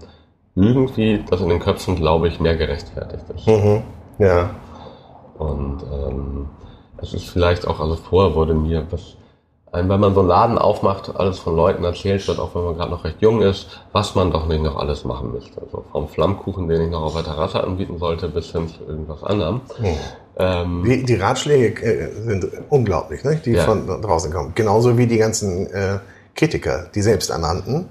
irgendwie das in den Köpfen, glaube ich, mehr gerechtfertigt ist. Mhm. Ja. Und ähm, es ist vielleicht auch, also vorher wurde mir, was, wenn man so einen Laden aufmacht, alles von Leuten erzählt wird, auch wenn man gerade noch recht jung ist, was man doch nicht noch alles machen müsste. Also vom Flammkuchen, den ich noch auf der Terrasse anbieten sollte, bis hin zu irgendwas anderem. Mhm. Ähm, die, die, Ratschläge äh, sind unglaublich, ne? die ja. von draußen kommen. Genauso wie die ganzen äh, Kritiker, die selbsternannten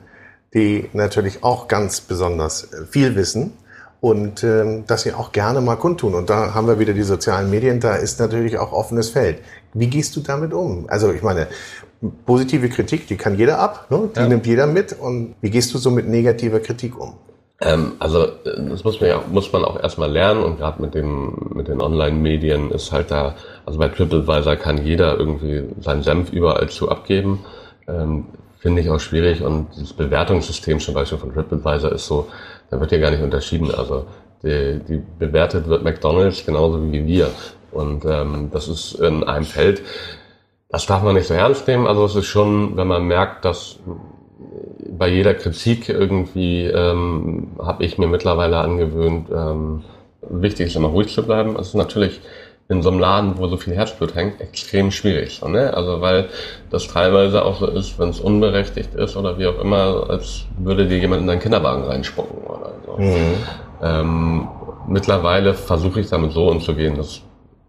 die natürlich auch ganz besonders äh, viel wissen und ähm, dass sie auch gerne mal kundtun. Und da haben wir wieder die sozialen Medien, da ist natürlich auch offenes Feld. Wie gehst du damit um? Also ich meine, positive Kritik, die kann jeder ab, ne? die ja. nimmt jeder mit. Und wie gehst du so mit negativer Kritik um? Ähm, also das muss man, ja, muss man auch erstmal lernen und gerade mit dem mit den Online-Medien ist halt da, also bei TripAdvisor kann jeder irgendwie seinen Senf überall zu abgeben. Ähm, Finde ich auch schwierig und das Bewertungssystem zum Beispiel von TripAdvisor ist so, da wird ja gar nicht unterschieden. Also die, die bewertet wird McDonalds genauso wie wir. Und ähm, das ist in einem Feld, das darf man nicht so ernst nehmen. Also es ist schon, wenn man merkt, dass bei jeder Kritik irgendwie ähm, habe ich mir mittlerweile angewöhnt, ähm, wichtig ist immer ruhig zu bleiben. Es ist natürlich in so einem Laden, wo so viel Herzblut hängt, extrem schwierig. So, ne? Also weil das teilweise auch so ist, wenn es unberechtigt ist oder wie auch immer, als würde dir jemand in deinen Kinderwagen reinspucken oder so. Mhm. Ähm, mittlerweile versuche ich damit so umzugehen, dass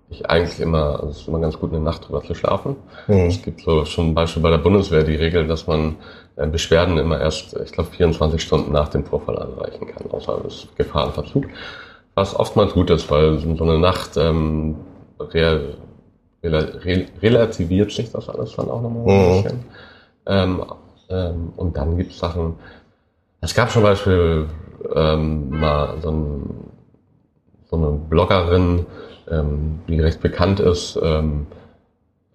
ich eigentlich immer, also es ist immer ganz gut, eine Nacht drüber zu schlafen. Mhm. Es gibt so schon ein Beispiel bei der Bundeswehr die Regel, dass man äh, Beschwerden immer erst, ich glaube, 24 Stunden nach dem Vorfall einreichen kann, außer es Gefahrenverzug. Was oftmals gut ist, weil so eine Nacht ähm, re, re, relativiert sich das alles dann auch nochmal ein mhm. bisschen. Ähm, ähm, und dann gibt es Sachen, es gab zum Beispiel ähm, mal so, ein, so eine Bloggerin, ähm, die recht bekannt ist, ähm,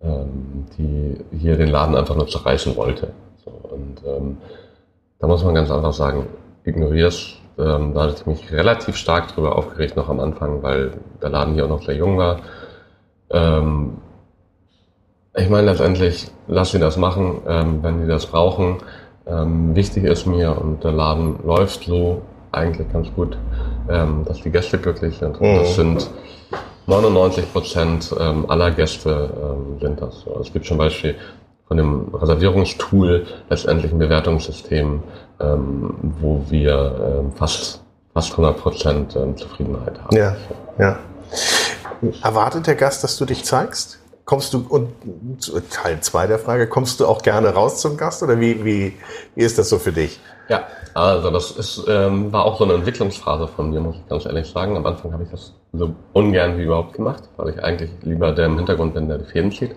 ähm, die hier den Laden einfach nur zerreißen wollte. So, und da muss man ganz einfach sagen, ignorier's. Da hatte ich mich relativ stark drüber aufgeregt noch am Anfang, weil der Laden hier auch noch sehr jung war. Ähm, ich meine letztendlich, lass sie das machen, ähm, wenn sie das brauchen. Ähm, wichtig ist mir und der Laden läuft so eigentlich ganz gut, ähm, dass die Gäste glücklich sind. Und das mhm. sind 99 Prozent ähm, aller Gäste ähm, sind das. So. Es gibt zum Beispiel von dem Reservierungstool letztendlich ein Bewertungssystem, wo wir fast, fast 100 Prozent Zufriedenheit haben. Ja, ja. Erwartet der Gast, dass du dich zeigst? Kommst du, und Teil zwei der Frage, kommst du auch gerne raus zum Gast oder wie, wie, wie ist das so für dich? Ja, also das ist, ähm, war auch so eine Entwicklungsphase von mir, muss ich ganz ehrlich sagen. Am Anfang habe ich das so ungern wie überhaupt gemacht, weil ich eigentlich lieber der im Hintergrund bin, der die Fäden zieht.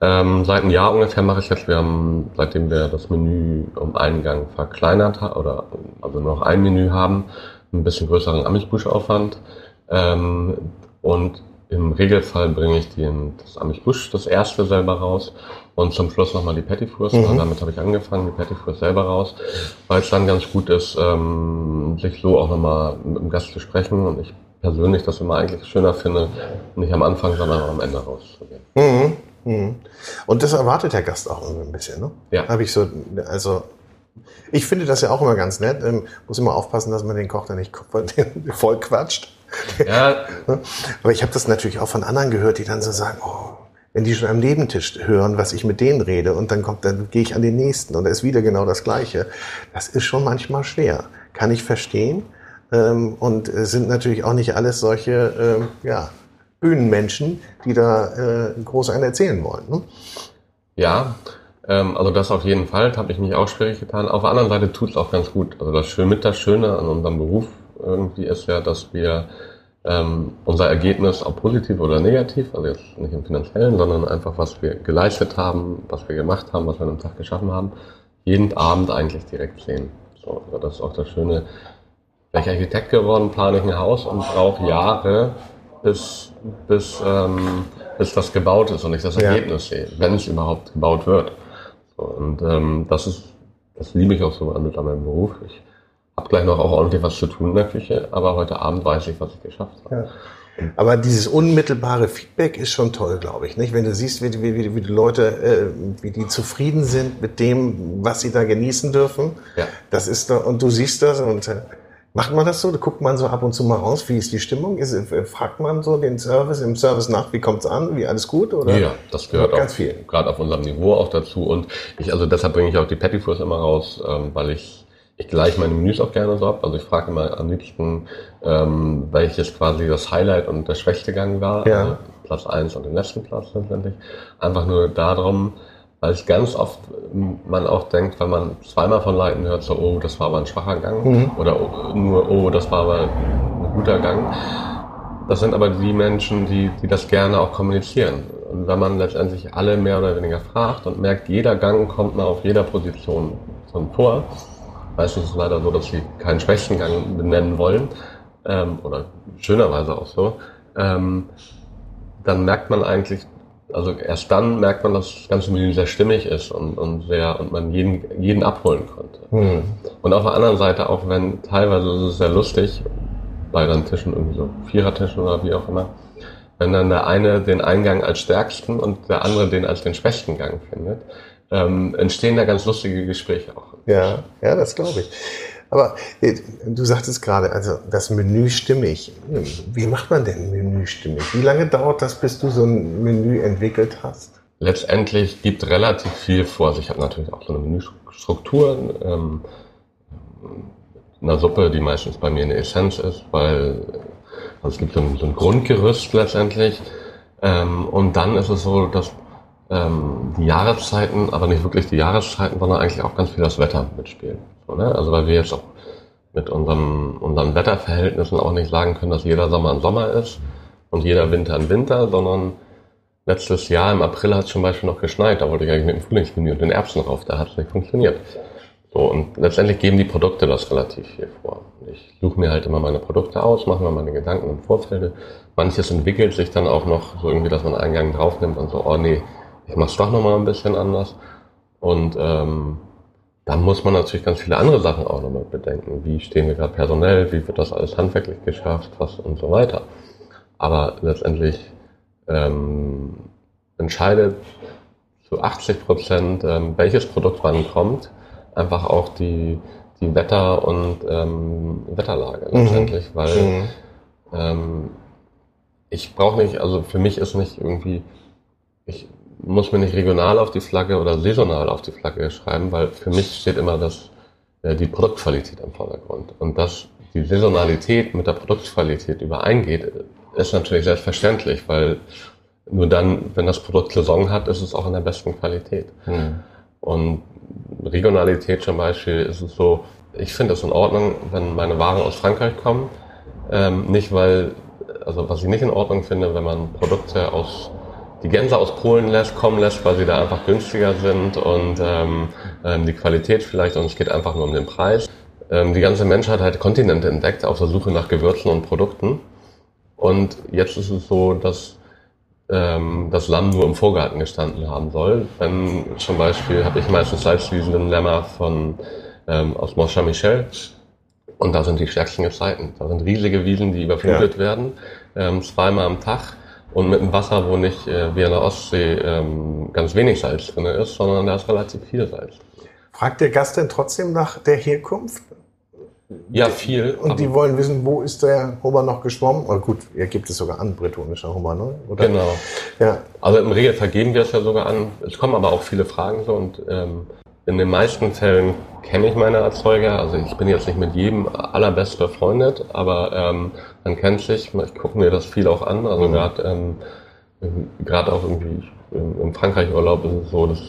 Ähm, seit einem Jahr ungefähr mache ich jetzt, wir haben, seitdem wir das Menü um einen Gang verkleinert haben, oder also nur noch ein Menü haben, ein bisschen größeren Amish-Busch-Aufwand. Ähm, und im Regelfall bringe ich den, das Amish-Busch, das erste selber raus und zum Schluss nochmal die Petit Fours. Mhm. Damit habe ich angefangen, die Petit Fours selber raus, weil es dann ganz gut ist, ähm, sich so auch nochmal mit dem Gast zu sprechen und ich persönlich das immer eigentlich schöner finde, nicht am Anfang, sondern am Ende rauszugehen. Mhm. Mhm. Und das erwartet der Gast auch irgendwie ein bisschen, ne? Ja. Habe ich so, also ich finde das ja auch immer ganz nett. Ähm, muss immer aufpassen, dass man den Koch da nicht voll quatscht. Ja. Aber ich habe das natürlich auch von anderen gehört, die dann so sagen, oh, wenn die schon am Nebentisch hören, was ich mit denen rede, und dann kommt, dann gehe ich an den nächsten und da ist wieder genau das Gleiche. Das ist schon manchmal schwer. Kann ich verstehen. Ähm, und sind natürlich auch nicht alles solche, ähm, ja, Bühnenmenschen, die da äh, groß einen erzählen wollen. Ne? Ja, ähm, also das auf jeden Fall, habe ich mich auch schwierig getan. Auf der anderen Seite tut es auch ganz gut. Also das Schöne mit das Schöne an unserem Beruf irgendwie ist ja, dass wir ähm, unser Ergebnis, ob positiv oder negativ, also jetzt nicht im finanziellen, sondern einfach, was wir geleistet haben, was wir gemacht haben, was wir an einem Tag geschaffen haben, jeden Abend eigentlich direkt sehen. So, also das ist auch das Schöne. Wäre ich Architekt geworden, plane ich ein Haus und brauche Jahre, bis, bis, ähm, bis das gebaut ist und ich das Ergebnis ja. sehe, wenn es überhaupt gebaut wird. So, und ähm, das ist, das liebe ich auch so an meinem Beruf. Ich hab gleich noch auch ordentlich was zu tun in der Küche, aber heute Abend weiß ich, was ich geschafft habe. Ja. Aber dieses unmittelbare Feedback ist schon toll, glaube ich. Nicht? Wenn du siehst, wie, wie, wie die Leute, äh, wie die zufrieden sind mit dem, was sie da genießen dürfen, ja. das ist da, und du siehst das und äh, macht man das so? Guckt man so ab und zu mal raus, wie ist die Stimmung? Ist, äh, fragt man so den Service im Service nach, wie kommt's an, wie alles gut? Oder? Ja, das gehört ganz auch, viel. Gerade auf unserem Niveau auch dazu. Und ich, also deshalb bringe ich auch die Petty Fours immer raus, ähm, weil ich ich gleiche meine Menüs auch gerne so ab. Also ich frage immer am liebsten, ähm, welches quasi das Highlight und der schwächste Gang war. Ja. Also Platz eins und den letzten Platz letztendlich. Einfach nur darum, weil ich ganz oft man auch denkt, wenn man zweimal von Leuten hört, so, oh, das war aber ein schwacher Gang. Mhm. Oder nur, oh, das war aber ein guter Gang. Das sind aber die Menschen, die, die das gerne auch kommunizieren. Und wenn man letztendlich alle mehr oder weniger fragt und merkt, jeder Gang kommt mal auf jeder Position zum Tor, Meistens ist es leider so, dass sie keinen Spechtengang benennen wollen, ähm, oder schönerweise auch so. Ähm, dann merkt man eigentlich, also erst dann merkt man, dass das ganze Menü sehr stimmig ist und, und sehr und man jeden, jeden abholen konnte. Mhm. Und auf der anderen Seite, auch wenn teilweise ist es sehr lustig, bei dann Tischen, irgendwie so Vierertischen oder wie auch immer, wenn dann der eine den Eingang als stärksten und der andere den als den schwächsten Gang findet, ähm, entstehen da ganz lustige Gespräche auch. Ja, ja, das glaube ich. Aber äh, du sagtest gerade, also das Menü stimmig. Hm, wie macht man denn Menü stimmig? Wie lange dauert das, bis du so ein Menü entwickelt hast? Letztendlich gibt relativ viel vor. Also ich habe natürlich auch so eine Menüstruktur. Ähm, eine Suppe, die meistens bei mir eine Essenz ist, weil also es gibt so ein, so ein Grundgerüst letztendlich. Ähm, und dann ist es so, dass ähm, die Jahreszeiten, aber nicht wirklich die Jahreszeiten, sondern eigentlich auch ganz viel das Wetter mitspielen. So, ne? Also weil wir jetzt auch mit unserem, unseren Wetterverhältnissen auch nicht sagen können, dass jeder Sommer ein Sommer ist und jeder Winter ein Winter, sondern letztes Jahr im April hat es zum Beispiel noch geschneit, da wollte ich eigentlich mit dem Frühlingsmenü und den Erbsen drauf, da hat es nicht funktioniert. So, und letztendlich geben die Produkte das relativ viel vor. Ich suche mir halt immer meine Produkte aus, mache mir meine Gedanken im Vorfeld. Manches entwickelt sich dann auch noch so irgendwie, dass man einen Gang draufnimmt und so, oh nee, ich mache es doch nochmal ein bisschen anders. Und ähm, dann muss man natürlich ganz viele andere Sachen auch nochmal bedenken. Wie stehen wir gerade personell, wie wird das alles handwerklich geschafft, was und so weiter. Aber letztendlich ähm, entscheidet zu 80 Prozent, ähm, welches Produkt wann kommt, einfach auch die, die Wetter- und ähm, Wetterlage mhm. letztendlich, mhm. weil mhm. Ähm, ich brauche nicht, also für mich ist nicht irgendwie, ich muss mir nicht regional auf die Flagge oder saisonal auf die Flagge schreiben, weil für mich steht immer das, äh, die Produktqualität im Vordergrund. Und dass die Saisonalität mit der Produktqualität übereingeht, ist natürlich selbstverständlich, weil nur dann, wenn das Produkt Saison hat, ist es auch in der besten Qualität. Mhm. Und Regionalität zum Beispiel ist es so, ich finde es in Ordnung, wenn meine Waren aus Frankreich kommen. Ähm, nicht weil, also was ich nicht in Ordnung finde, wenn man Produkte aus die Gänse aus Polen lässt, kommen lässt, weil sie da einfach günstiger sind und ähm, ähm, die Qualität vielleicht und es geht einfach nur um den Preis. Ähm, die ganze Menschheit hat Kontinente entdeckt auf der Suche nach Gewürzen und Produkten. Und jetzt ist es so, dass ähm, das Lamm nur im Vorgarten gestanden haben soll. Wenn zum Beispiel habe ich meistens Salzwiesen Lämmer von ähm, aus Mont Saint-Michel und da sind die stärksten Gezeiten. Da sind riesige Wiesen, die überflutet ja. werden, ähm, zweimal am Tag und mit einem Wasser, wo nicht äh, wie in der Ostsee ähm, ganz wenig Salz drin ist, sondern da ist relativ viel Salz. Fragt der Gast denn trotzdem nach der Herkunft? Ja, viel. Und die wollen wissen, wo ist der Hummer noch geschwommen? Oder gut, ja, gibt es sogar an, bretonischer Hummer, ne? Oder? Genau. Ja. Also im Regelfall geben wir es ja sogar an. Es kommen aber auch viele Fragen so und ähm, in den meisten Fällen kenne ich meine Erzeuger. Also ich bin jetzt nicht mit jedem allerbest befreundet, aber ähm, man kennt sich. Ich gucke mir das viel auch an. Also mhm. gerade ähm, gerade auch irgendwie im Frankreich-Urlaub ist es so, dass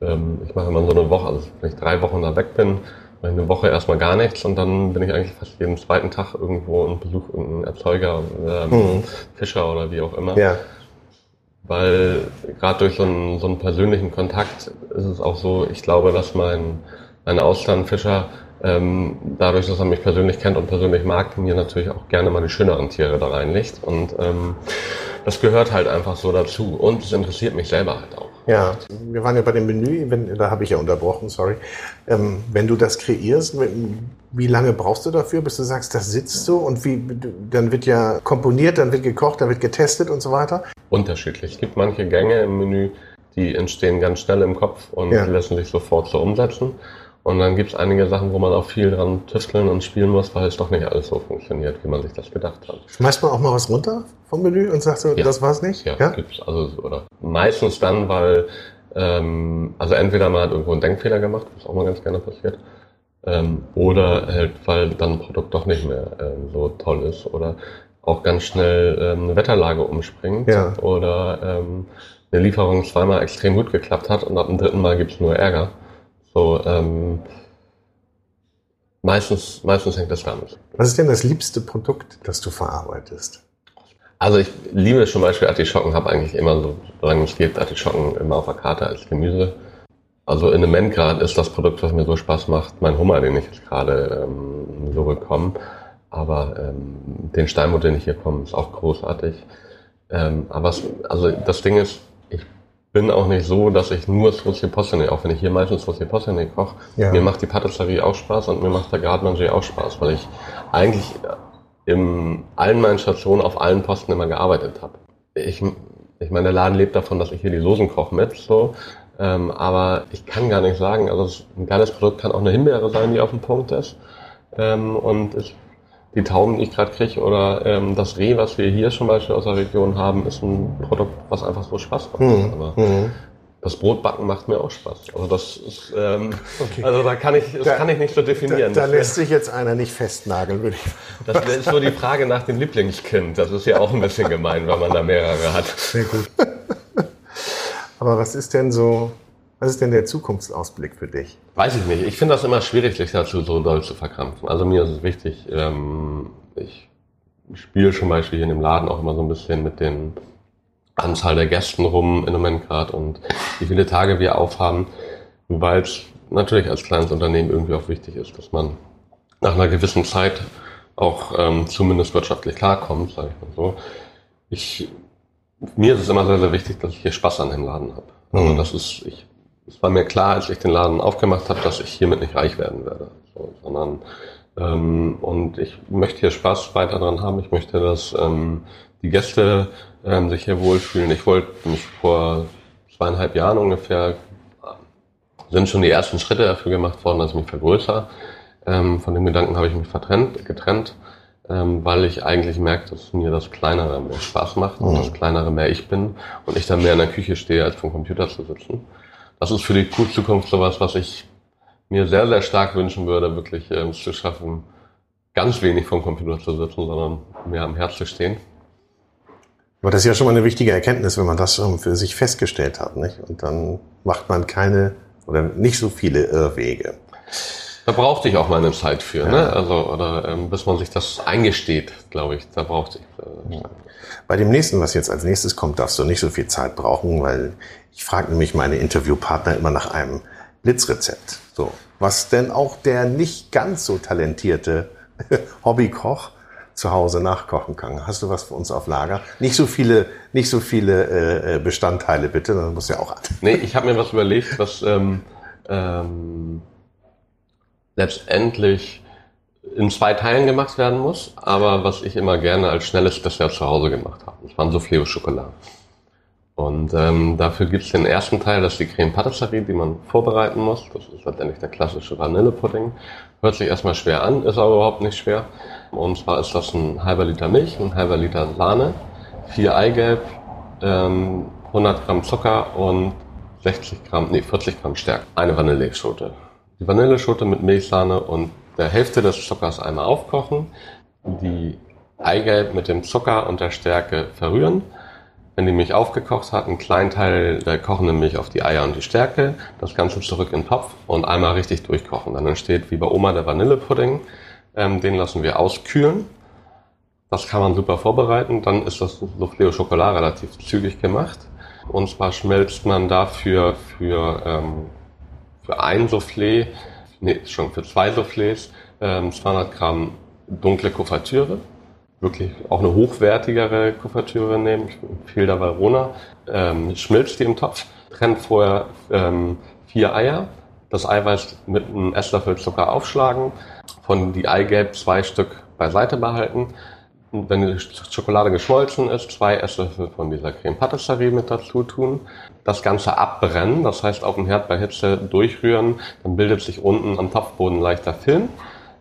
ähm, ich mache immer so eine Woche, also wenn ich drei Wochen da weg bin, mache ich eine Woche erstmal gar nichts und dann bin ich eigentlich fast jeden zweiten Tag irgendwo und besuche irgendeinen Erzeuger, ähm, mhm. Fischer oder wie auch immer. Ja. Weil gerade durch so einen, so einen persönlichen Kontakt ist es auch so, ich glaube, dass mein, mein Auslandfischer ähm, dadurch, dass er mich persönlich kennt und persönlich mag, mir natürlich auch gerne mal die schöneren Tiere da reinlegt. Und ähm, das gehört halt einfach so dazu. Und es interessiert mich selber halt auch. Ja, wir waren ja bei dem Menü, wenn, da habe ich ja unterbrochen, sorry. Ähm, wenn du das kreierst, wie lange brauchst du dafür, bis du sagst, das sitzt so und wie, dann wird ja komponiert, dann wird gekocht, dann wird getestet und so weiter? Unterschiedlich. Es gibt manche Gänge im Menü, die entstehen ganz schnell im Kopf und ja. lassen sich sofort so umsetzen. Und dann gibt es einige Sachen, wo man auch viel dran tüfteln und spielen muss, weil es doch nicht alles so funktioniert, wie man sich das gedacht hat. Schmeißt man auch mal was runter vom Menü und sagt so, ja. das war's nicht? Ja, ja? gibt's. Also, oder meistens dann, weil, ähm, also entweder man hat irgendwo einen Denkfehler gemacht, was auch mal ganz gerne passiert, ähm, oder halt, weil dann ein Produkt doch nicht mehr ähm, so toll ist oder auch ganz schnell ähm, eine Wetterlage umspringt ja. oder ähm, eine Lieferung zweimal extrem gut geklappt hat und ab dem dritten Mal gibt's nur Ärger. So, ähm, meistens, meistens hängt das damit. Was ist denn das liebste Produkt, das du verarbeitest? Also ich liebe zum Beispiel Artischocken, habe eigentlich immer so, solange es geht, Artischocken immer auf der Karte als Gemüse. Also in einem Moment ist das Produkt, was mir so Spaß macht, mein Hummer, den ich jetzt gerade ähm, so bekomme. Aber ähm, den Steinbutt, den ich hier komme, ist auch großartig. Ähm, aber es, also das Ding ist, bin auch nicht so, dass ich nur Saucier Possené, auch wenn ich hier meistens Saucier Possené koche, ja. mir macht die Patisserie auch Spaß und mir macht der Gardemanger auch Spaß, weil ich eigentlich in allen meinen Stationen auf allen Posten immer gearbeitet habe. Ich, ich meine, der Laden lebt davon, dass ich hier die Soßen koche mit, so. Ähm, aber ich kann gar nicht sagen, also ein geiles Produkt kann auch eine Himbeere sein, die auf dem Punkt ist. Ähm, und ich die Tauben, die ich gerade kriege, oder ähm, das Reh, was wir hier zum Beispiel aus der Region haben, ist ein Produkt, was einfach so Spaß macht. Mhm. Aber mhm. das Brotbacken macht mir auch Spaß. Also das ist, ähm, okay. also da kann ich, das da, kann ich nicht so definieren. Da, da lässt sich jetzt einer nicht festnageln, würde ich. Das ist so die Frage nach dem Lieblingskind. Das ist ja auch ein bisschen gemein, wenn man da mehrere hat. Sehr gut. Aber was ist denn so was ist denn der Zukunftsausblick für dich? Weiß ich nicht. Ich finde das immer schwierig, sich dazu so doll zu verkrampfen. Also mir ist es wichtig, ähm, ich spiele zum Beispiel hier in dem Laden auch immer so ein bisschen mit den Anzahl der Gästen rum im Moment gerade und wie viele Tage wir aufhaben, weil es natürlich als kleines Unternehmen irgendwie auch wichtig ist, dass man nach einer gewissen Zeit auch ähm, zumindest wirtschaftlich klarkommt, sage ich mal so. Ich, mir ist es immer sehr, sehr wichtig, dass ich hier Spaß an dem Laden habe. Also mhm. das ist, ich es war mir klar, als ich den Laden aufgemacht habe, dass ich hiermit nicht reich werden werde, so, sondern ähm, und ich möchte hier Spaß weiter dran haben. Ich möchte, dass ähm, die Gäste ähm, sich hier wohlfühlen. Ich wollte mich vor zweieinhalb Jahren ungefähr sind schon die ersten Schritte dafür gemacht worden, dass ich mich vergrößere. Ähm, von dem Gedanken habe ich mich vertrennt, getrennt, ähm, weil ich eigentlich merke, dass mir das Kleinere mehr Spaß macht und mhm. das Kleinere mehr ich bin und ich dann mehr in der Küche stehe, als vom Computer zu sitzen das ist für die Zukunft sowas, was ich mir sehr, sehr stark wünschen würde, wirklich äh, es zu schaffen, ganz wenig vom Computer zu sitzen, sondern mehr am Herz zu stehen. Aber das ist ja schon mal eine wichtige Erkenntnis, wenn man das schon für sich festgestellt hat, nicht? Und dann macht man keine oder nicht so viele Irrwege. Da brauchte ich auch mal eine Zeit für, ne? ja. ne? Also, oder ähm, bis man sich das eingesteht, glaube ich. Da brauchte ich. Äh, Bei dem nächsten, was jetzt als nächstes kommt, darfst du nicht so viel Zeit brauchen, weil ich frage nämlich meine Interviewpartner immer nach einem Blitzrezept. So, was denn auch der nicht ganz so talentierte Hobbykoch zu Hause nachkochen kann. Hast du was für uns auf Lager? Nicht so viele, nicht so viele äh, äh Bestandteile bitte, dann muss ja auch. Nee, ich habe mir was überlegt, was ähm, ähm, letztendlich in zwei Teilen gemacht werden muss, aber was ich immer gerne als schnelles Dessert zu Hause gemacht habe. Das waren Soufflé au Schokolade. Und ähm, dafür gibt es den ersten Teil, das ist die Creme Patisserie, die man vorbereiten muss. Das ist letztendlich der klassische Vanillepudding. Hört sich erstmal schwer an, ist aber überhaupt nicht schwer. Und zwar ist das ein halber Liter Milch, ein halber Liter Sahne, vier Eigelb, ähm, 100 Gramm Zucker und 60 Gramm, nee, 40 Gramm Stärke. Eine Vanilleschote. Die Vanilleschote mit Milchsahne und der Hälfte des Zuckers einmal aufkochen. Die Eigelb mit dem Zucker und der Stärke verrühren wenn die Milch aufgekocht hat, einen kleinen Teil der kochenden Milch auf die Eier und die Stärke, das Ganze zurück in den Topf und einmal richtig durchkochen. Dann entsteht wie bei Oma der Vanillepudding. Ähm, den lassen wir auskühlen. Das kann man super vorbereiten. Dann ist das Soufflé au Chocolat relativ zügig gemacht. Und zwar schmelzt man dafür für, ähm, für ein Soufflé, nee, schon für zwei Soufflés, ähm, 200 Gramm dunkle Kuvertüre wirklich auch eine hochwertigere Kuvertüre nehmen. Ich empfehle da Valrona. Ähm, schmilzt die im Topf, trennt vorher ähm, vier Eier, das Eiweiß mit einem Esslöffel Zucker aufschlagen, von die Eigelb zwei Stück beiseite behalten. Wenn die Schokolade geschmolzen ist, zwei Esslöffel von dieser Creme Patisserie mit dazu tun. Das Ganze abbrennen, das heißt auf dem Herd bei Hitze durchrühren, dann bildet sich unten am Topfboden leichter Film.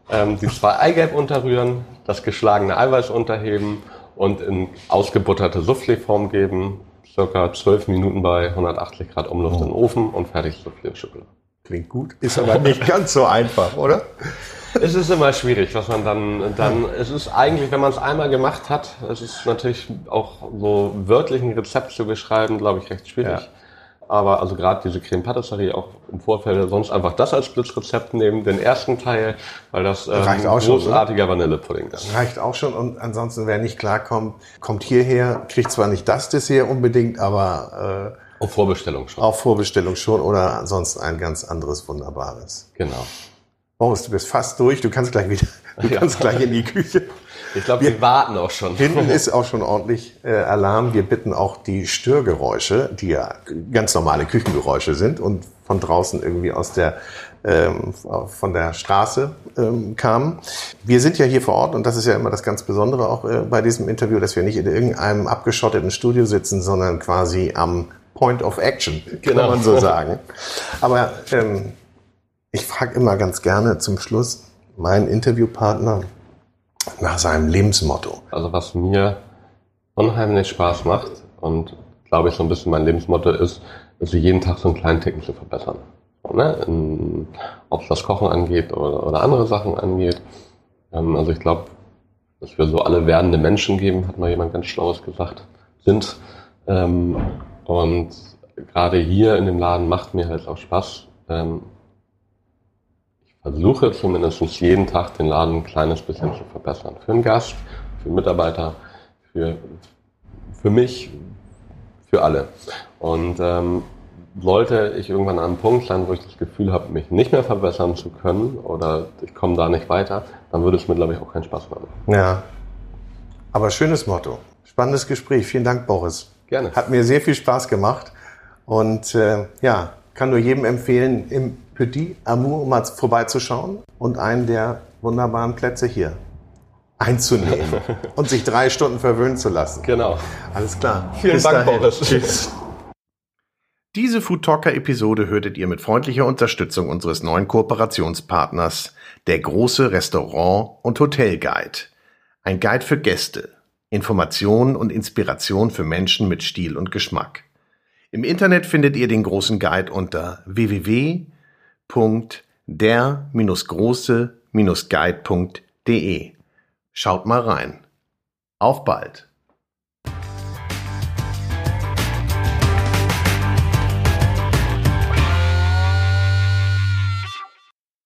Ähm, die zwei Eigelb unterrühren, das geschlagene Eiweiß unterheben und in ausgebutterte Soufflé-Form geben. Circa 12 Minuten bei 180 Grad Umluft oh. in den Ofen und fertig Soufflé-Schokolade. Klingt gut, ist aber nicht ganz so einfach, oder? Es ist immer schwierig, was man dann, dann, es ist eigentlich, wenn man es einmal gemacht hat, es ist natürlich auch so wörtlich ein Rezept zu beschreiben, glaube ich, recht schwierig. Ja. Aber also gerade diese Creme Patisserie auch im Vorfeld sonst einfach das als Blitzrezept nehmen, den ersten Teil, weil das ähm, Reicht auch großartiger schon, Vanillepudding ist. Reicht auch schon und ansonsten, wer nicht klarkommt, kommt hierher, kriegt zwar nicht das Dessert unbedingt, aber Auf Vorbestellung schon. Auf Vorbestellung schon oder sonst ein ganz anderes Wunderbares. Genau. Boris, du bist fast durch. Du kannst gleich wieder, du Ja. kannst gleich in die Küche. Ich glaube, wir warten auch schon. Hinten ist auch schon ordentlich äh, Alarm. Wir bitten auch die Störgeräusche, die ja ganz normale Küchengeräusche sind und von draußen irgendwie aus der ähm, von der Straße ähm, kamen. Wir sind ja hier vor Ort und das ist ja immer das ganz Besondere auch äh, bei diesem Interview, dass wir nicht in irgendeinem abgeschotteten Studio sitzen, sondern quasi am Point of Action, kann Genau. man so sagen. Aber ähm, ich frage immer ganz gerne zum Schluss meinen Interviewpartner nach seinem Lebensmotto. Also was mir unheimlich Spaß macht und glaube ich so ein bisschen mein Lebensmotto ist, ist jeden Tag so einen kleinen Ticken zu verbessern. Ne? Ob es das Kochen angeht oder, oder andere Sachen angeht. Ähm, also ich glaube, dass wir so alle werdende Menschen geben, hat mal jemand ganz Schlaues gesagt, sind. Ähm, und gerade hier in dem Laden macht mir halt auch Spaß. Ähm, versuche zumindest jeden Tag den Laden ein kleines bisschen zu verbessern. Für einen Gast, für einen Mitarbeiter, für, für mich, für alle. Und ähm, sollte ich irgendwann an einem Punkt sein, wo ich das Gefühl habe, mich nicht mehr verbessern zu können oder ich komme da nicht weiter, dann würde es mir, glaube ich, auch keinen Spaß mehr machen. Ja. Aber schönes Motto. Spannendes Gespräch. Vielen Dank, Boris. Gerne. Hat mir sehr viel Spaß gemacht. Und äh, ja, kann nur jedem empfehlen, im Petit Amour mal vorbeizuschauen und einen der wunderbaren Plätze hier einzunehmen und sich drei Stunden verwöhnen zu lassen. Genau. Alles klar. Vielen Bis Dank, dahin. Boris. Tschüss. Diese Food Talker Episode hörtet ihr mit freundlicher Unterstützung unseres neuen Kooperationspartners, der große Restaurant- und Hotelguide. Ein Guide für Gäste, Information und Inspiration für Menschen mit Stil und Geschmack. Im Internet findet ihr den großen Guide unter www.der-große-guide.de. Schaut mal rein. Auf bald!